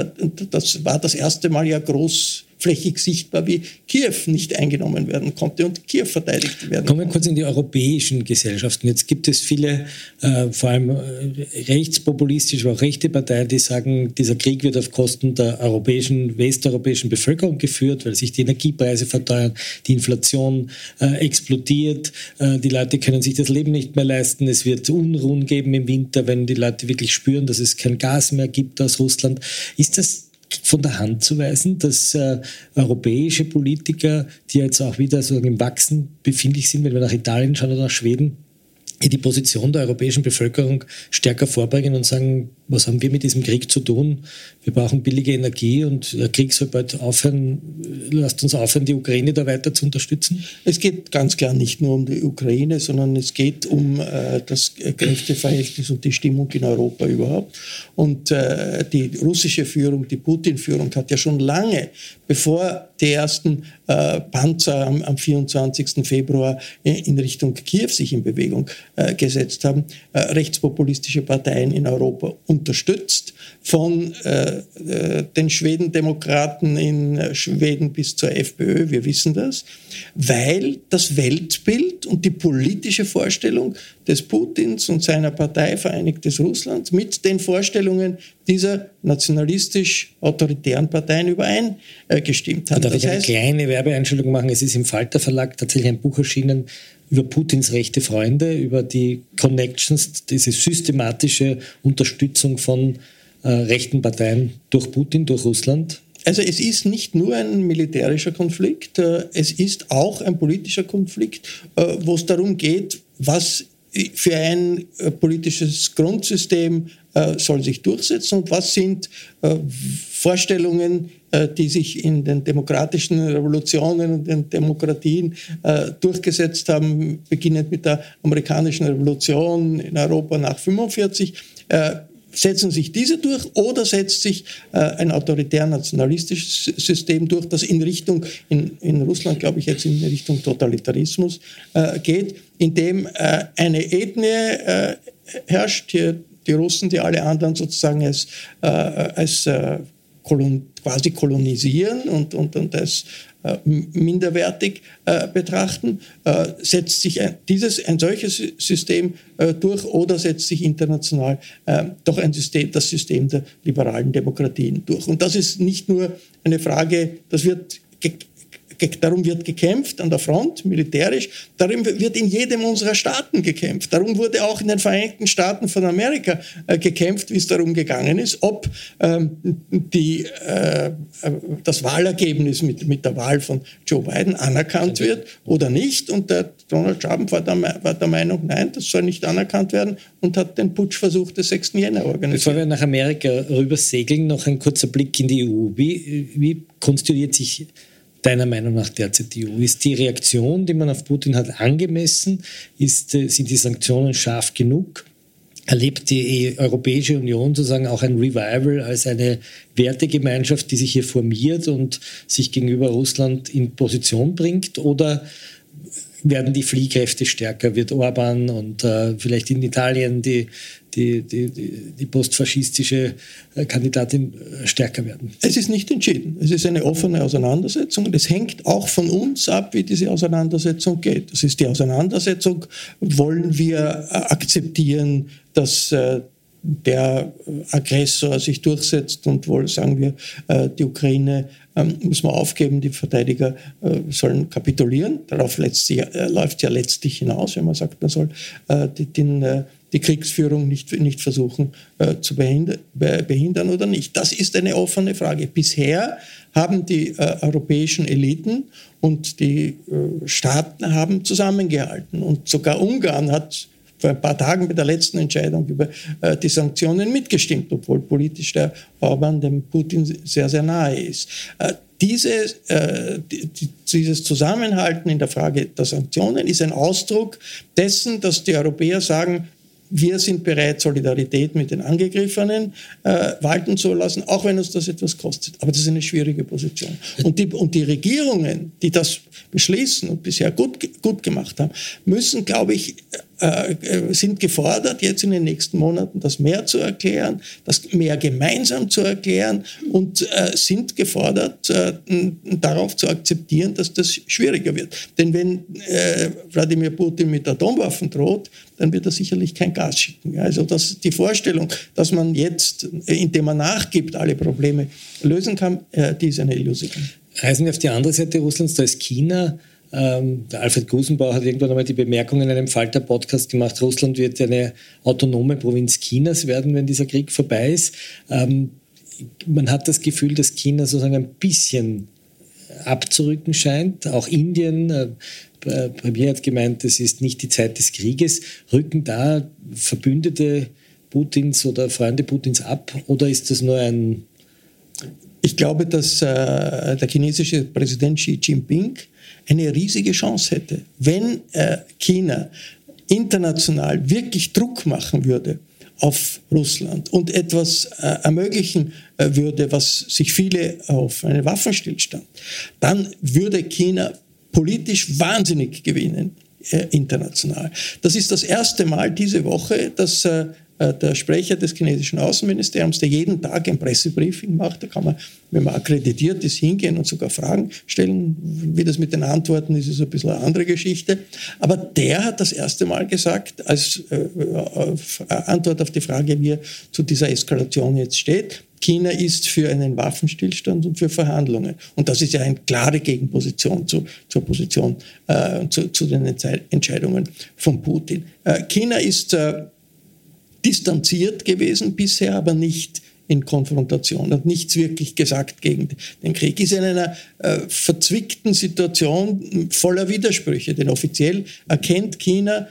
Speaker 3: das war das erste Mal ja groß flächig sichtbar, wie Kiew nicht eingenommen werden konnte und Kiew verteidigt werden
Speaker 2: Kommen wir kurz in die europäischen Gesellschaften. Jetzt gibt es viele, äh, vor allem äh, rechtspopulistische, auch rechte Parteien, die sagen, dieser Krieg wird auf Kosten der europäischen, westeuropäischen Bevölkerung geführt, weil sich die Energiepreise verteuern, die Inflation äh, explodiert, äh, die Leute können sich das Leben nicht mehr leisten, es wird Unruhen geben im Winter, wenn die Leute wirklich spüren, dass es kein Gas mehr gibt aus Russland. Ist das von der Hand zu weisen, dass äh, europäische Politiker, die jetzt auch wieder sozusagen im Wachsen befindlich sind, wenn wir nach Italien schauen oder nach Schweden, die Position der europäischen Bevölkerung stärker vorbringen und sagen, was haben wir mit diesem Krieg zu tun? Wir brauchen billige Energie und der Krieg soll bald aufhören. Lasst uns aufhören, die Ukraine da weiter zu unterstützen.
Speaker 3: Es geht ganz klar nicht nur um die Ukraine, sondern es geht um äh, das Kräfteverhältnis und die Stimmung in Europa überhaupt. Und äh, die russische Führung, die Putin-Führung hat ja schon lange, bevor die ersten äh, Panzer am, am 24. Februar in Richtung Kiew sich in Bewegung äh, gesetzt haben, äh, rechtspopulistische Parteien in Europa unterstützt, von äh, äh, den Schwedendemokraten in Schweden bis zur FPÖ, wir wissen das, weil das Weltbild und die politische Vorstellung des Putins und seiner Partei Vereinigtes Russland mit den Vorstellungen dieser nationalistisch-autoritären Parteien übereingestimmt haben.
Speaker 2: Darf ich eine kleine Werbeeinstellung machen? Es ist im Falter Verlag tatsächlich ein Buch erschienen über Putins rechte Freunde, über die Connections, diese systematische Unterstützung von äh, rechten Parteien durch Putin, durch Russland?
Speaker 3: Also es ist nicht nur ein militärischer Konflikt, äh, es ist auch ein politischer Konflikt, äh, wo es darum geht, was für ein äh, politisches Grundsystem soll sich durchsetzen? Und was sind Vorstellungen, die sich in den demokratischen Revolutionen und den Demokratien durchgesetzt haben, beginnend mit der amerikanischen Revolution in Europa nach 1945 setzen sich diese durch oder setzt sich äh, ein autoritär-nationalistisches System durch, das in Richtung, in, in Russland glaube ich jetzt in Richtung Totalitarismus äh, geht, in dem äh, eine Ethnie äh, herrscht, die, die, Russen, die alle anderen sozusagen als, äh, als äh, kolon, quasi kolonisieren und, und, und als äh, minderwertig äh, betrachten. Äh, setzt sich ein, dieses, ein solches System durch oder setzt sich international doch ein System, das System der liberalen Demokratien durch? Und das ist nicht nur eine Frage, das wird Darum wird gekämpft an der Front, militärisch. Darum wird in jedem unserer Staaten gekämpft. Darum wurde auch in den Vereinigten Staaten von Amerika äh, gekämpft, wie es darum gegangen ist, ob ähm, die, äh, das Wahlergebnis mit, mit der Wahl von Joe Biden anerkannt wird oder nicht. Und der Donald Trump war der, war der Meinung, nein, das soll nicht anerkannt werden und hat den Putschversuch des 6. Jänner organisiert.
Speaker 2: Bevor wir nach Amerika rüber segeln, noch ein kurzer Blick in die EU. Wie, wie konstituiert sich deiner Meinung nach die EU? Ist die Reaktion, die man auf Putin hat, angemessen? Ist, äh, sind die Sanktionen scharf genug? Erlebt die Europäische Union sozusagen auch ein Revival als eine Wertegemeinschaft, die sich hier formiert und sich gegenüber Russland in Position bringt? Oder werden die Fliehkräfte stärker? Wird Orban und äh, vielleicht in Italien die die, die, die postfaschistische äh, Kandidatin äh, stärker werden?
Speaker 3: Es ist nicht entschieden. Es ist eine offene Auseinandersetzung und es hängt auch von uns ab, wie diese Auseinandersetzung geht. Das ist die Auseinandersetzung, wollen wir äh, akzeptieren, dass der Aggressor sich durchsetzt und wohl sagen wir, die Ukraine ähm, muss man aufgeben, die Verteidiger sollen kapitulieren. Darauf läuft es ja letztlich hinaus, wenn man sagt, man soll den die Kriegsführung nicht, nicht versuchen äh, zu behindern, oder nicht. Das ist eine offene Frage. Bisher haben die äh, europäischen Eliten und die äh, Staaten haben zusammengehalten. Und sogar Ungarn hat vor ein paar Tagen bei der letzten Entscheidung über äh, die Sanktionen mitgestimmt, obwohl politisch der Orban dem Putin sehr, sehr nahe ist. Äh, diese, äh, die, dieses Zusammenhalten in der Frage der Sanktionen ist ein Ausdruck dessen, dass die Europäer sagen, wir sind bereit, Solidarität mit den Angegriffenen äh, walten zu lassen, auch wenn uns das etwas kostet. Aber das ist eine schwierige Position. Und die, und die Regierungen, die das beschließen und bisher gut, gut gemacht haben, müssen, glaube ich, äh, äh, sind gefordert, jetzt in den nächsten Monaten das mehr zu erklären, das mehr gemeinsam zu erklären und äh, sind gefordert, darauf zu akzeptieren, dass das schwieriger wird. Denn wenn Wladimir Putin mit Atomwaffen droht, dann wird er sicherlich kein Gas schicken. Also das, die Vorstellung, dass man jetzt, indem man nachgibt, alle Probleme lösen kann, die ist eine Illusion.
Speaker 2: Reisen wir auf die andere Seite Russlands, da ist China. Ähm, der Alfred Gusenbauer hat irgendwann einmal die Bemerkung in einem Falter-Podcast gemacht, Russland wird eine autonome Provinz Chinas werden, wenn dieser Krieg vorbei ist. Ähm, man hat das Gefühl, dass China sozusagen ein bisschen abzurücken scheint. Auch Indien, äh, Premier hat gemeint, es ist nicht die Zeit des Krieges. Rücken da Verbündete Putins oder Freunde Putins ab oder ist das nur ein...
Speaker 3: Ich glaube, dass äh, der chinesische Präsident Xi Jinping eine riesige Chance hätte, wenn äh, China international wirklich Druck machen würde auf Russland und etwas äh, ermöglichen äh, würde, was sich viele auf einen Waffenstillstand, dann würde China politisch wahnsinnig gewinnen international. Das ist das erste Mal diese Woche, dass der Sprecher des chinesischen Außenministeriums, der jeden Tag ein Pressebriefing macht. Da kann man, wenn man akkreditiert ist, hingehen und sogar Fragen stellen. Wie das mit den Antworten ist, ist ein bisschen eine andere Geschichte. Aber der hat das erste Mal gesagt, als äh, äh, Antwort auf die Frage, wie er zu dieser Eskalation jetzt steht, China ist für einen Waffenstillstand und für Verhandlungen. Und das ist ja eine klare Gegenposition zu, zur Position, äh, zu, zu, den Entscheidungen von Putin. Äh, China ist äh, distanziert gewesen bisher, aber nicht in Konfrontation, hat nichts wirklich gesagt gegen den Krieg, ist in einer äh, verzwickten Situation voller Widersprüche, denn offiziell erkennt China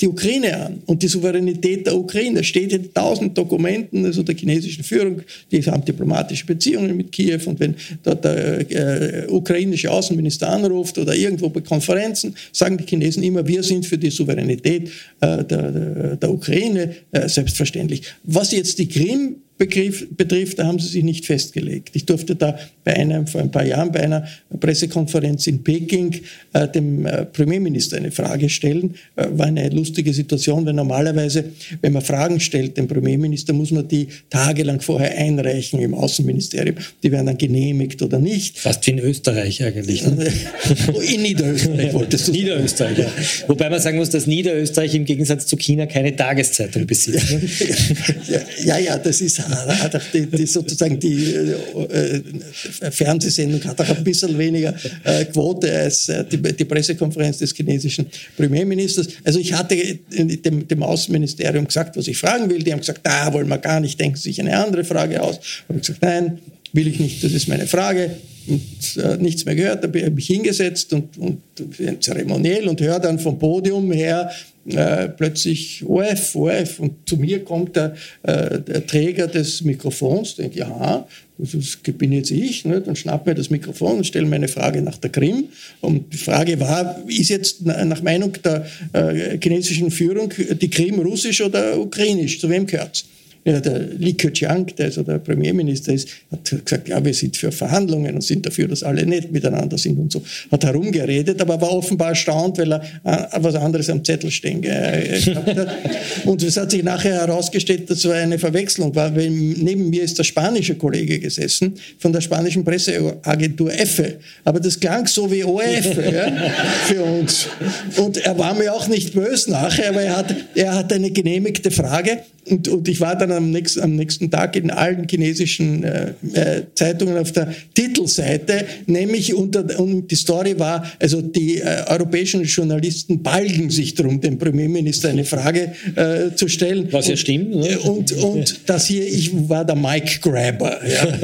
Speaker 3: die Ukraine an und die Souveränität der Ukraine. Das steht in tausend Dokumenten also der chinesischen Führung, die haben diplomatische Beziehungen mit Kiew und wenn dort der äh, ukrainische Außenminister anruft oder irgendwo bei Konferenzen, sagen die Chinesen immer, wir sind für die Souveränität äh, der, der, Ukraine äh, selbstverständlich. Was jetzt die Krim Begriff betrifft, da haben sie sich nicht festgelegt. Ich durfte da bei einem, vor ein paar Jahren bei einer Pressekonferenz in Peking äh, dem äh, Premierminister eine Frage stellen. Äh, war eine lustige Situation, weil normalerweise, wenn man Fragen stellt dem Premierminister, muss man die tagelang vorher einreichen im Außenministerium. Die werden dann genehmigt oder nicht.
Speaker 2: Fast wie in Österreich eigentlich. Ne?
Speaker 3: in Niederösterreich wolltest du
Speaker 2: Niederösterreich, ja. Wobei man sagen muss, dass Niederösterreich im Gegensatz zu China keine Tageszeitung besitzt. Ne?
Speaker 3: ja, ja, ja, das ist die, die sozusagen die äh, Fernsehsendung hat auch ein bisschen weniger äh, Quote als äh, die, die, Pressekonferenz des chinesischen Premierministers. Also ich hatte dem, dem, Außenministerium gesagt, was ich fragen will. Die haben gesagt, da wollen wir gar nicht, denken sich eine andere Frage aus. Habe ich gesagt, nein, will ich nicht, das ist meine Frage. Und äh, nichts mehr gehört, da habe ich mich hingesetzt und, und zeremoniell und höre dann vom Podium her, äh, plötzlich OF, OF und zu mir kommt der, äh, der Träger des Mikrofons, denke, ja, das ist, bin jetzt ich, ne? dann schnapp mir das Mikrofon und stelle meine Frage nach der Krim. Und die Frage war, ist jetzt nach Meinung der äh, chinesischen Führung die Krim russisch oder ukrainisch? Zu wem gehört es? Ja, der Li Keqiang, der also der Premierminister ist, hat gesagt, ja, wir sind für Verhandlungen und sind dafür, dass alle nett miteinander sind und so. Hat herumgeredet, aber war offenbar erstaunt, weil er äh, was anderes am Zettel stehen äh, gehabt hat. Und es hat sich nachher herausgestellt, dass es eine Verwechslung war, weil neben mir ist der spanische Kollege gesessen von der spanischen Presseagentur EFE. Aber das klang so wie ORF ja, für uns. Und er war mir auch nicht böse nachher, aber er hat, er hat eine genehmigte Frage und, und ich war dann am nächsten, am nächsten Tag in allen chinesischen äh, äh, Zeitungen auf der Titelseite, nämlich unter, und die Story war, also die äh, europäischen Journalisten balgen sich darum, dem Premierminister eine Frage äh, zu stellen.
Speaker 2: Was ja stimmt. Ne?
Speaker 3: Und, und das hier, ich war der Mike Grabber, ja,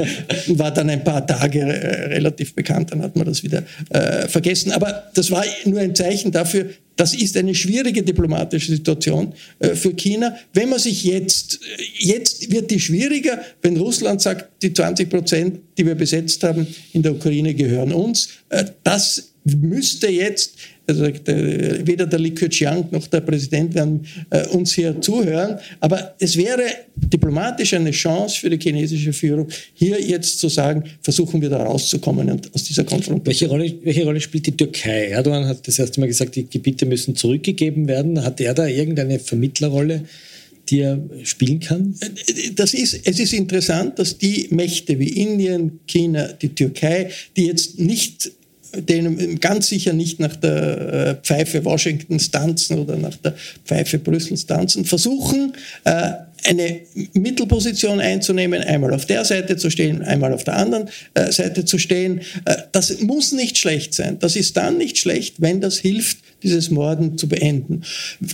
Speaker 3: war dann ein paar Tage äh, relativ bekannt, dann hat man das wieder äh, vergessen. Aber das war nur ein Zeichen dafür, das ist eine schwierige diplomatische Situation äh, für China. Wenn man sich jetzt, äh, jetzt wird die schwieriger, wenn Russland sagt, die 20 Prozent, die wir besetzt haben in der Ukraine, gehören uns. Äh, das müsste jetzt also der, weder der Li Keqiang noch der Präsident werden äh, uns hier zuhören. Aber es wäre diplomatisch eine Chance für die chinesische Führung, hier jetzt zu sagen, versuchen wir da rauszukommen und aus dieser Konfrontation.
Speaker 2: Welche Rolle, welche Rolle spielt die Türkei? Erdogan hat das erste Mal gesagt, die Gebiete müssen zurückgegeben werden. Hat er da irgendeine Vermittlerrolle? die er spielen kann?
Speaker 3: Das ist, es ist interessant, dass die Mächte wie Indien, China, die Türkei, die jetzt nicht denen ganz sicher nicht nach der äh, Pfeife Washingtons tanzen oder nach der Pfeife Brüssels tanzen, versuchen, äh, eine Mittelposition einzunehmen, einmal auf der Seite zu stehen, einmal auf der anderen äh, Seite zu stehen. Äh, das muss nicht schlecht sein. Das ist dann nicht schlecht, wenn das hilft, dieses Morden zu beenden.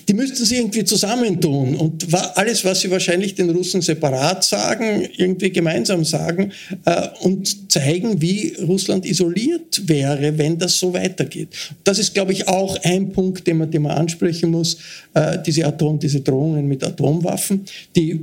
Speaker 3: Die müssten sich irgendwie zusammentun und alles, was sie wahrscheinlich den Russen separat sagen, irgendwie gemeinsam sagen äh, und zeigen, wie Russland isoliert wäre, wenn das so weitergeht. Das ist, glaube ich, auch ein Punkt, den man, den man ansprechen muss, diese, Atom, diese Drohungen mit Atomwaffen,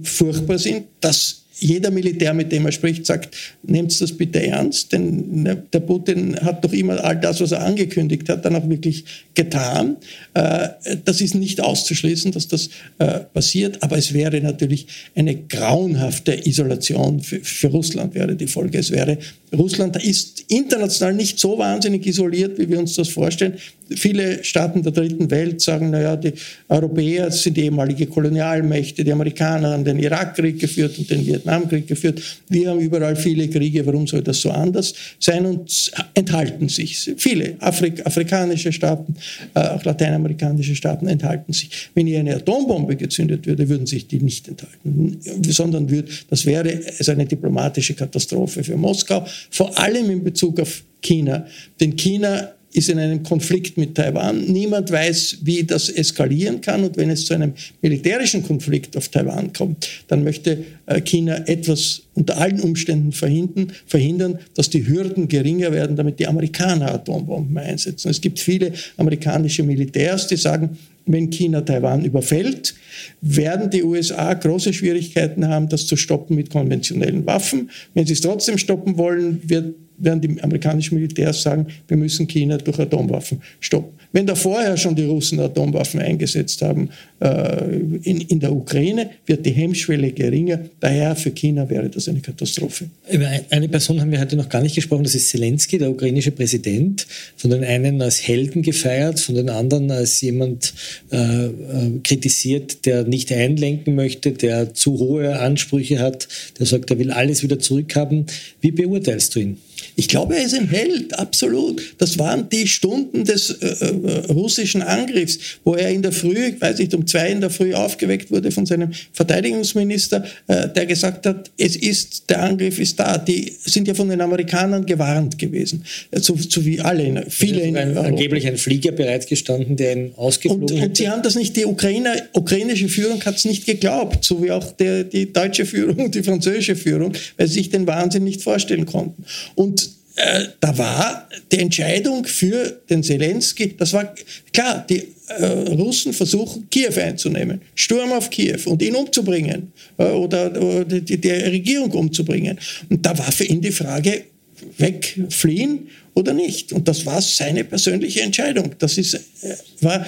Speaker 3: furchtbar sind. Das jeder Militär, mit dem er spricht, sagt, nehmt das bitte ernst, denn ne, der Putin hat doch immer all das, was er angekündigt hat, dann auch wirklich getan. Äh, das ist nicht auszuschließen, dass das äh, passiert, aber es wäre natürlich eine grauenhafte Isolation für, für Russland, wäre die Folge. Es wäre, Russland ist international nicht so wahnsinnig isoliert, wie wir uns das vorstellen. Viele Staaten der dritten Welt sagen, naja, die Europäer sind ehemalige Kolonialmächte, die Amerikaner haben den Irakkrieg geführt und den Vietnamkrieg geführt. Wir haben überall viele Kriege, warum soll das so anders sein? Und enthalten sich. Viele Afrik afrikanische Staaten, äh, auch lateinamerikanische Staaten enthalten sich. Wenn hier eine Atombombe gezündet würde, würden sich die nicht enthalten, sondern würde, das wäre also eine diplomatische Katastrophe für Moskau, vor allem in Bezug auf China. Denn China ist in einem Konflikt mit Taiwan. Niemand weiß, wie das eskalieren kann. Und wenn es zu einem militärischen Konflikt auf Taiwan kommt, dann möchte äh, China etwas unter allen Umständen verhindern, verhindern, dass die Hürden geringer werden, damit die Amerikaner Atombomben einsetzen. Es gibt viele amerikanische Militärs, die sagen, wenn China Taiwan überfällt, werden die USA große Schwierigkeiten haben, das zu stoppen mit konventionellen Waffen. Wenn sie es trotzdem stoppen wollen, wird werden die amerikanischen Militärs sagen, wir müssen China durch Atomwaffen stoppen. Wenn da vorher schon die Russen Atomwaffen eingesetzt haben in, in der Ukraine, wird die Hemmschwelle geringer. Daher für China wäre das eine Katastrophe.
Speaker 2: Über eine Person haben wir heute noch gar nicht gesprochen, das ist Zelensky, der ukrainische Präsident. Von den einen als Helden gefeiert, von den anderen als jemand äh, äh kritisiert, der nicht einlenken möchte, der zu hohe Ansprüche hat, der sagt, er will alles wieder zurückhaben. Wie beurteilst du ihn?
Speaker 3: Ich glaube, er ist ein Held, absolut. Das waren die Stunden des äh, äh, russischen Angriffs, wo er in der Früh, ich weiß nicht, um zwei in der Früh aufgeweckt wurde von seinem Verteidigungsminister, äh, der gesagt hat, es ist, der Angriff ist da. Die sind ja von den Amerikanern gewarnt gewesen, so, so wie alle, viele in
Speaker 2: ein, Angeblich ein Flieger bereitgestanden, der ihn ausgeflogen
Speaker 3: und, und sie haben das nicht, die Ukrainer, ukrainische Führung hat es nicht geglaubt, so wie auch der, die deutsche Führung und die französische Führung, weil sie sich den Wahnsinn nicht vorstellen konnten. Und äh, da war die Entscheidung für den Zelensky, das war klar, die äh, Russen versuchen, Kiew einzunehmen, Sturm auf Kiew und ihn umzubringen äh, oder, oder die, die, Regierung umzubringen. Und da war für ihn die Frage, wegfliehen oder nicht. Und das war seine persönliche Entscheidung. Das ist, äh, war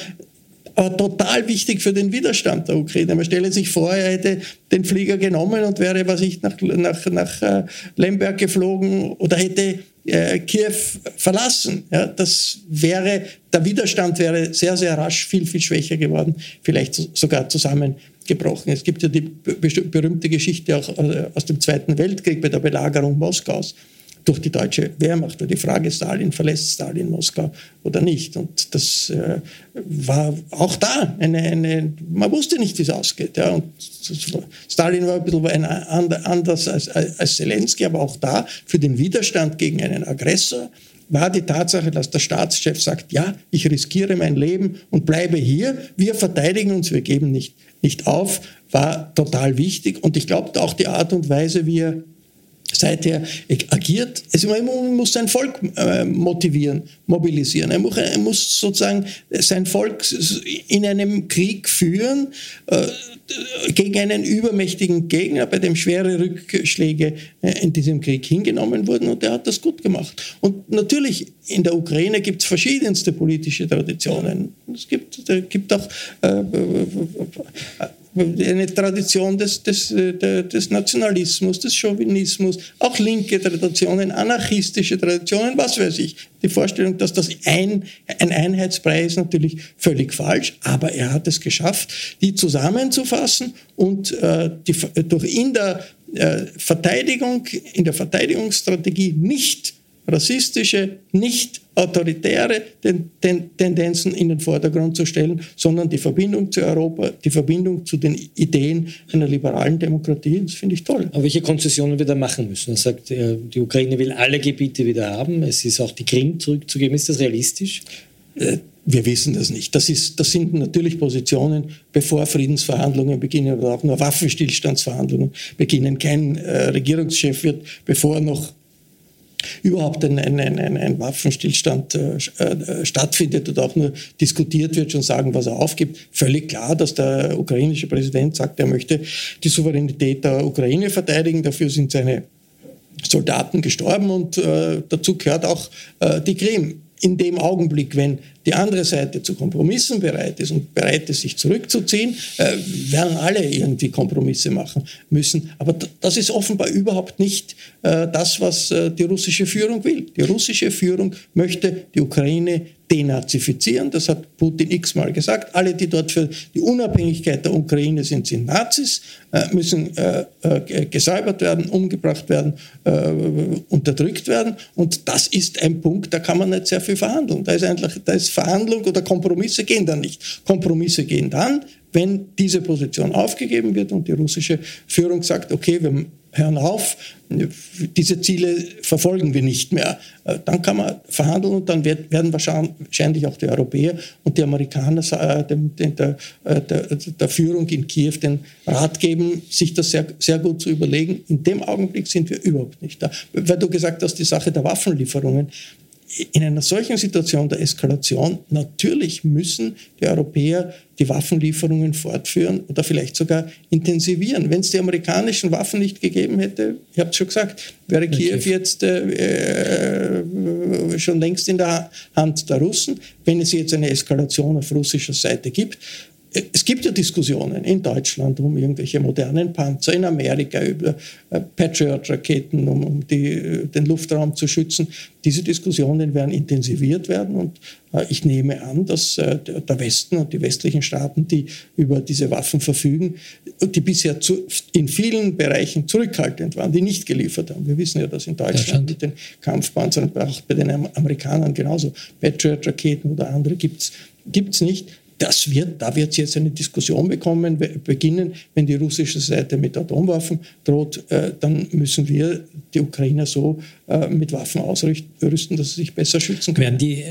Speaker 3: aber total wichtig für den Widerstand der Ukraine. Man stelle sich vor, er hätte den Flieger genommen und wäre, was ich, nach, nach, nach äh, Lemberg geflogen oder hätte äh, Kiew verlassen. Ja, das wäre, der Widerstand wäre sehr, sehr rasch viel, viel schwächer geworden, vielleicht sogar zusammengebrochen. Es gibt ja die berühmte Geschichte auch äh, aus dem Zweiten Weltkrieg bei der Belagerung Moskaus durch die deutsche Wehrmacht. Die Frage, Stalin verlässt Stalin Moskau oder nicht. Und das äh, war auch da eine, eine, man wusste nicht, wie es ausgeht. Ja. Und Stalin war ein bisschen ein, anders als, als Zelensky, aber auch da für den Widerstand gegen einen Aggressor war die Tatsache, dass der Staatschef sagt, ja, ich riskiere mein Leben und bleibe hier, wir verteidigen uns, wir geben nicht, nicht auf, war total wichtig. Und ich glaube auch die Art und Weise, wie er seither agiert. Also man muss sein Volk äh, motivieren, mobilisieren. Er muss, sozusagen sein Volk in einem Krieg führen äh, gegen einen übermächtigen Gegner, bei dem schwere Rückschläge äh, in diesem Krieg hingenommen wurden und er hat das gut gemacht. Und natürlich in der Ukraine gibt es verschiedenste politische Traditionen. Es gibt, gibt auch äh, eine Tradition des, des, äh, des Nationalismus, des Chauvinismus, auch linke Traditionen, anarchistische Traditionen, was weiß ich. Die Vorstellung, dass das ein, ein Einheitsbrei ist, natürlich völlig falsch, aber er hat es geschafft, die zusammenzufassen und äh, die, durch in der äh, Verteidigung, in der Verteidigungsstrategie nicht rassistische, nicht autoritäre Tendenzen in den Vordergrund zu stellen, sondern die Verbindung zu Europa, die Verbindung zu den Ideen einer liberalen Demokratie. Das finde ich toll.
Speaker 2: Aber welche Konzessionen wir da machen müssen? Er sagt, äh, die Ukraine will alle Gebiete wieder haben. Es ist auch die Krim zurückzugeben. Ist das realistisch?
Speaker 3: Äh, wir wissen das nicht. Das, ist, das sind natürlich Positionen, bevor Friedensverhandlungen beginnen oder auch nur Waffenstillstandsverhandlungen beginnen. Kein äh, Regierungschef wird, bevor noch überhaupt ein, ein, ein, ein Waffenstillstand äh, äh, stattfindet oder auch nur diskutiert wird, schon sagen, was er aufgibt. Völlig klar, dass der ukrainische Präsident sagt, er möchte die Souveränität der Ukraine verteidigen. Dafür sind seine Soldaten gestorben und äh, dazu gehört auch äh, die Krim in dem Augenblick, wenn die andere Seite zu Kompromissen bereit ist und bereit ist, sich zurückzuziehen, äh, werden alle irgendwie Kompromisse machen müssen. Aber das ist offenbar überhaupt nicht äh, das, was äh, die russische Führung will. Die russische Führung möchte die Ukraine denazifizieren. Das hat Putin x-mal gesagt. Alle, die dort für die Unabhängigkeit der Ukraine sind, sind Nazis, äh, müssen äh, äh, gesäubert werden, umgebracht werden, unterdrückt werden. Und das ist ein Punkt, da kann man nicht sehr viel verhandeln. Da ist eigentlich, da ist Verhandlung oder Kompromisse gehen dann nicht. Kompromisse gehen dann, wenn diese Position aufgegeben wird und die russische Führung sagt, okay, wir hören auf, diese Ziele verfolgen wir nicht mehr. Äh, dann kann man verhandeln und dann werden wahrscheinlich auch die Europäer und die Amerikaner äh, der, äh, der, der Führung in Kiew den Rat geben, sich das sehr, sehr gut zu überlegen. In dem Augenblick sind wir überhaupt nicht da. Weil du gesagt hast, die Sache der Waffenlieferungen, in einer solchen Situation der Eskalation, natürlich müssen die Europäer die Waffenlieferungen fortführen oder vielleicht sogar intensivieren. Wenn es die amerikanischen Waffen nicht gegeben hätte, ich habe es schon gesagt, wäre Kiew jetzt äh, äh, schon längst in der Hand der Russen. Wenn es jetzt eine Eskalation auf russischer Seite gibt, es gibt ja Diskussionen in Deutschland um irgendwelche modernen Panzer, in Amerika über äh, Patriot-Raketen, um, um die, äh, den Luftraum zu schützen. Diese Diskussionen werden intensiviert werden und äh, ich nehme an, dass der Westen und die westlichen Staaten, die über diese Waffen verfügen, die bisher zu, in vielen Bereichen zurückhaltend waren, die nicht geliefert haben. Wir wissen ja, dass in Deutschland, Deutschland. mit den Kampfpanzern, auch bei den Amerikanern genauso Patriot-Raketen oder andere gibt es nicht das wird, da wird es jetzt eine Diskussion bekommen, beginnen, wenn die russische Seite mit Atomwaffen droht, äh, dann müssen wir die Ukrainer so äh, mit Waffen ausrüsten, dass sie sich besser schützen können.
Speaker 2: Die,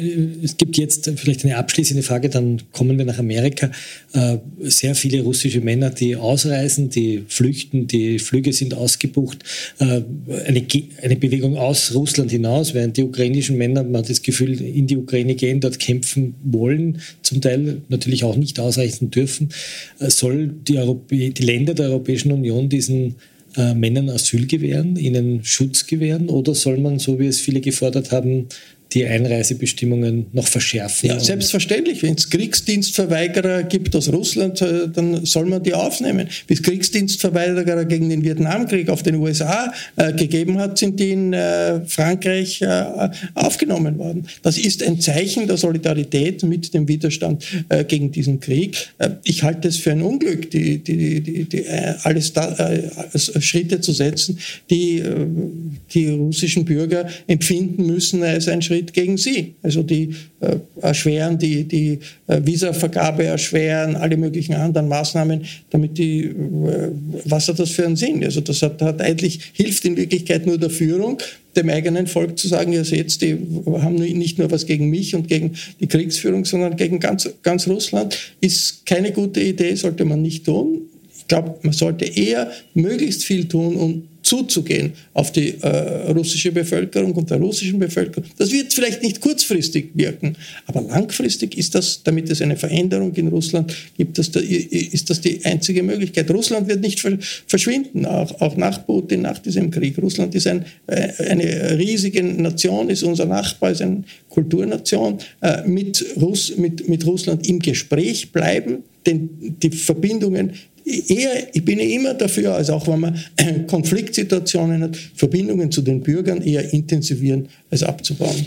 Speaker 2: es gibt jetzt vielleicht eine abschließende Frage, dann kommen wir nach Amerika. Äh, sehr viele russische Männer, die ausreisen, die flüchten, die Flüge sind ausgebucht. Äh, eine, eine Bewegung aus Russland hinaus, während die ukrainischen Männer, man hat das Gefühl, in die Ukraine gehen, dort kämpfen wollen, zum Teil natürlich auch nicht ausreichen dürfen, äh, soll die, Europä die Länder der Europäischen Union diesen äh, Männern Asyl gewähren, ihnen Schutz gewähren oder soll man, so wie es viele gefordert haben, die Einreisebestimmungen noch verschärfen.
Speaker 3: Ja, selbstverständlich. Wenn es Kriegsdienstverweigerer gibt aus Russland, äh, dann soll man die aufnehmen. Es Kriegsdienstverweigerer gegen den Vietnamkrieg auf den USA äh, gegeben hat, sind die in äh, Frankreich äh, aufgenommen worden. Das ist ein Zeichen der Solidarität mit dem Widerstand äh, gegen diesen Krieg. Äh, ich halte es für ein Unglück, die, die, die, die alles da, Schritte zu setzen, die die russischen Bürger empfinden müssen als ein Schritt Schritt gegen sie. Also die äh, erschweren, die, die äh, Visavergabe erschweren, alle möglichen anderen Maßnahmen, damit die, äh, was hat das für einen Sinn? Also das hat, hat eigentlich, hilft in Wirklichkeit nur der Führung, dem eigenen Volk zu sagen, ihr seht, die haben nicht nur was gegen mich und gegen die Kriegsführung, sondern gegen ganz, ganz Russland, ist keine gute Idee, sollte man nicht tun. Ich glaube, man sollte eher möglichst viel tun, um zuzugehen auf die äh, russische Bevölkerung und der russischen Bevölkerung. Das wird vielleicht nicht kurzfristig wirken, aber langfristig ist das, damit es eine Veränderung in Russland gibt, das da, ist das die einzige Möglichkeit. Russland wird nicht verschwinden, auch, auch nach Putin, nach diesem Krieg. Russland ist ein, äh, eine riesige Nation, ist unser Nachbar, ist eine Kulturnation. Äh, mit, Russ, mit, mit Russland im Gespräch bleiben, denn die Verbindungen eher, ich bin immer dafür, also auch wenn man Konfliktsituationen hat, Verbindungen zu den Bürgern eher intensivieren als abzubauen.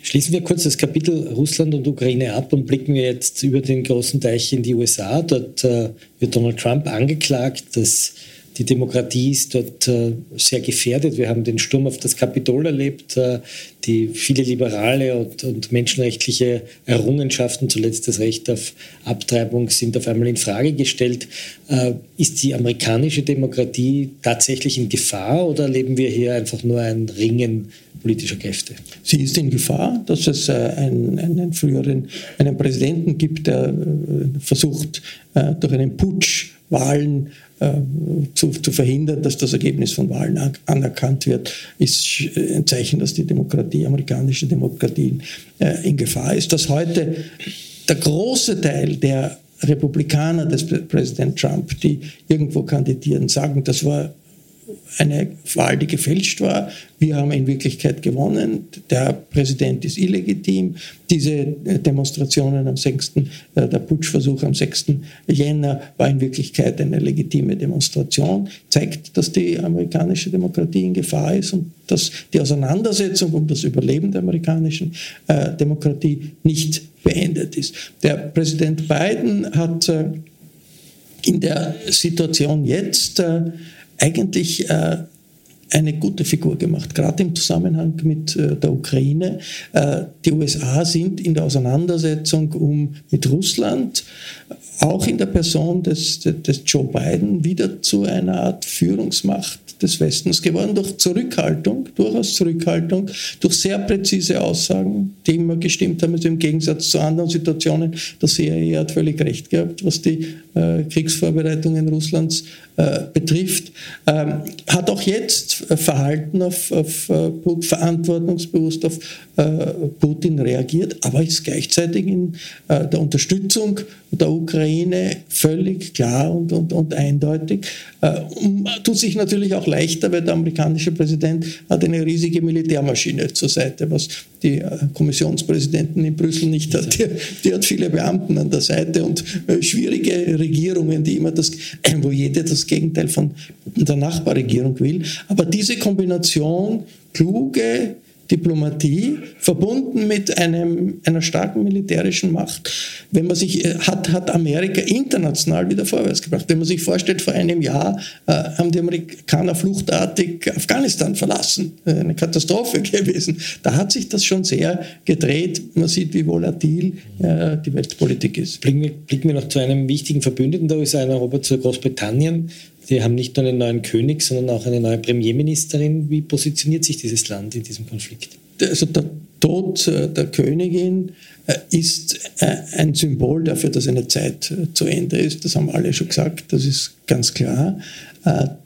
Speaker 2: Schließen wir kurz das Kapitel Russland und Ukraine ab und blicken wir jetzt über den großen Teich in die USA. Dort äh, wird Donald Trump angeklagt, dass Die Demokratie ist dort äh, sehr gefährdet. Wir haben den Sturm auf das Kapitol erlebt, äh, die viele liberale und, und, menschenrechtliche Errungenschaften, zuletzt das Recht auf Abtreibung, sind auf einmal in Frage gestellt. Äh, ist die amerikanische Demokratie tatsächlich in Gefahr oder erleben wir hier einfach nur ein Ringen politischer Kräfte?
Speaker 3: Sie ist in Gefahr, dass es einen, einen früheren einen Präsidenten gibt, der versucht, durch einen Putsch Wahlen äh, zu, zu, verhindern, dass das Ergebnis von Wahlen anerkannt wird, ist ein Zeichen, dass die Demokratie, amerikanische Demokratie äh, in Gefahr ist. Dass heute der große Teil der Republikaner des Präsident Trump, die irgendwo kandidieren, sagen, das war eine Wahl, die gefälscht war. Wir haben in Wirklichkeit gewonnen. Der Präsident ist illegitim. Diese Demonstrationen am 6., äh, der Putschversuch am 6. Jänner war in Wirklichkeit eine legitime Demonstration, zeigt, dass die amerikanische Demokratie in Gefahr ist und dass die Auseinandersetzung um das Überleben der amerikanischen äh, Demokratie nicht beendet ist. Der Präsident Biden hat äh, in der Situation jetzt eigentlich äh, eine gute Figur gemacht, gerade im Zusammenhang mit äh, der Ukraine. Äh, die USA sind in der Auseinandersetzung um, mit Russland, auch in der Person des, des Joe Biden, wieder zu einer Art Führungsmacht des Westens geworden, durch Zurückhaltung, durchaus Zurückhaltung, durch sehr präzise Aussagen, die immer gestimmt haben, also im Gegensatz zu anderen Situationen. Der CIA hat völlig recht gehabt, was die äh, Kriegsvorbereitungen Russlands betrifft, ähm, hat auch jetzt Verhalten auf, auf äh, verantwortungsbewusst auf äh, Putin reagiert, aber ist gleichzeitig in äh, der Unterstützung der Ukraine völlig klar und, und, und eindeutig. Äh, tut sich natürlich auch leichter, weil der amerikanische Präsident hat eine riesige Militärmaschine zur Seite, was die äh, Kommissionspräsidenten in Brüssel nicht hat. Die, die hat viele Beamten an der Seite und äh, schwierige Regierungen, die immer das, wo jede das Gegenteil von der Nachbarregierung will. Aber diese Kombination kluge, Diplomatie verbunden mit einem, einer starken militärischen Macht. Wenn man sich, äh, hat, hat Amerika international wieder vorwärts gebracht. Wenn man sich vorstellt, vor einem Jahr äh, haben die Amerikaner fluchtartig Afghanistan verlassen. Äh, eine Katastrophe gewesen. Da hat sich das schon sehr gedreht. Man sieht, wie volatil äh, die Weltpolitik ist.
Speaker 2: Blicken wir, blicken wir noch zu einem wichtigen Verbündeten der USA in Europa, zu Großbritannien. Sie haben nicht nur einen neuen König, sondern auch eine neue Premierministerin. Wie positioniert sich dieses Land in diesem Konflikt?
Speaker 3: Also der Tod äh, der Königin äh, ist äh, ein Symbol dafür, dass eine Zeit zu Ende ist. Das haben alle schon gesagt, das ist ganz klar.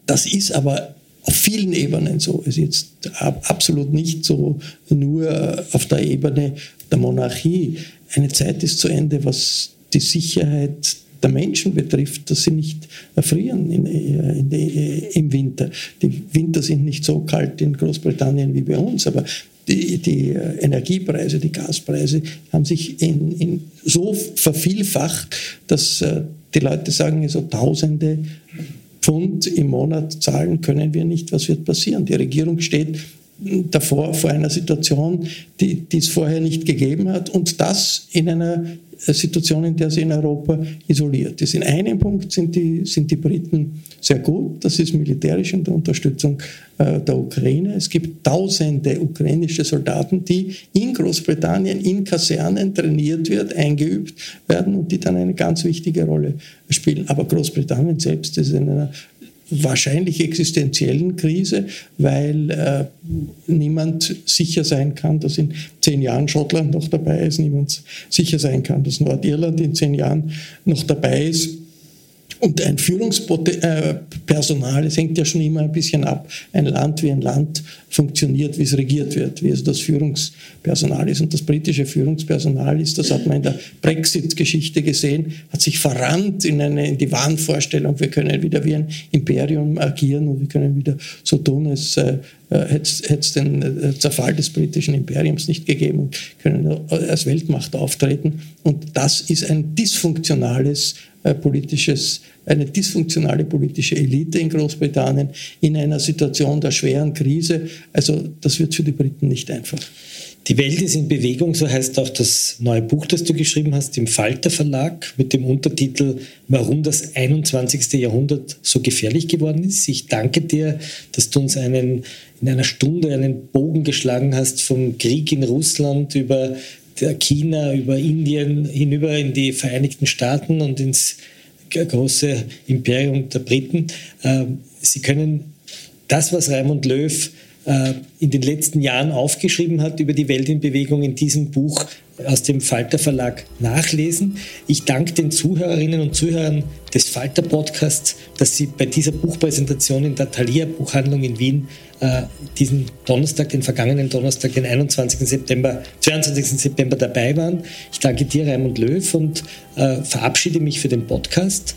Speaker 3: Das ist aber auf vielen Ebenen so. Es ist jetzt absolut nicht so nur auf der Ebene der Monarchie. Eine Zeit ist zu Ende, was die Sicherheit der Menschen betrifft, dass sie nicht erfrieren in, in, in, im Winter. Die Winter sind nicht so kalt in Großbritannien wie bei uns, aber die, die Energiepreise, die Gaspreise haben sich in, in so vervielfacht, dass äh, die Leute sagen, so Tausende Pfund im Monat zahlen können wir nicht. Was wird passieren? Die Regierung steht davor vor einer Situation, die, die es vorher nicht gegeben hat und das in einer Situation, in der sie in Europa isoliert ist. In einem Punkt sind die, sind die Briten sehr gut, das ist militärisch in der Unterstützung äh, der Ukraine. Es gibt tausende ukrainische Soldaten, die in Großbritannien in Kasernen trainiert wird, eingeübt werden und die dann eine ganz wichtige Rolle spielen. Aber Großbritannien selbst ist in einer wahrscheinlich existenziellen Krise, weil äh, niemand sicher sein kann, dass in zehn Jahren Schottland noch dabei ist, niemand sicher sein kann, dass Nordirland in zehn Jahren noch dabei ist. Und ein Führungspersonal, es hängt ja schon immer ein bisschen ab, ein Land wie ein Land funktioniert, wie es regiert wird, wie es das Führungspersonal ist. Und das britische Führungspersonal ist, das hat man in der Brexit-Geschichte gesehen, hat sich verrannt in, eine, in die Wahnvorstellung, wir können wieder wie ein Imperium agieren und wir können wieder so tun, als äh, hätte es den äh, Zerfall des britischen Imperiums nicht gegeben und können als Weltmacht auftreten. Und das ist ein dysfunktionales äh, politisches, eine dysfunktionale politische Elite in Großbritannien in einer Situation der schweren Krise. Also das wird für die Briten nicht einfach.
Speaker 2: Die Welt ist in Bewegung, so heißt auch das neue Buch, das du geschrieben hast im Falter Verlag mit dem Untertitel Warum das 21. Jahrhundert so gefährlich geworden ist. Ich danke dir, dass du uns einen, in einer Stunde einen Bogen geschlagen hast vom Krieg in Russland über China, über Indien hinüber in die Vereinigten Staaten und ins große Imperium der Briten. Ähm, Sie können das, was Raimund Löw in den letzten Jahren aufgeschrieben hat über die Welt in Bewegung in diesem Buch aus dem Falter Verlag nachlesen. Ich danke den Zuhörerinnen und Zuhörern des Falter Podcasts, dass Sie bei dieser Buchpräsentation in der Thalia Buchhandlung in Wien äh, diesen Donnerstag, den vergangenen Donnerstag, den 21. September, 22. September dabei waren. Ich danke dir, Raimund Löw, und äh, verabschiede mich für den Podcast.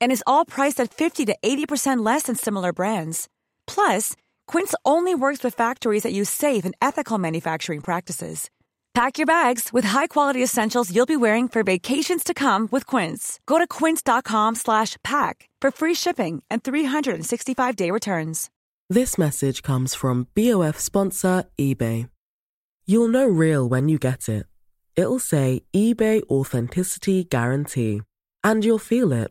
Speaker 5: and is all priced at 50 to 80% less than similar brands. Plus, Quince only works with factories that use safe and ethical manufacturing practices. Pack your bags with high-quality essentials you'll be wearing for vacations to come with Quince. Go to quince.com/pack for free shipping and 365-day returns.
Speaker 6: This message comes from BOF sponsor eBay. You'll know real when you get it. It'll say eBay authenticity guarantee and you'll feel it.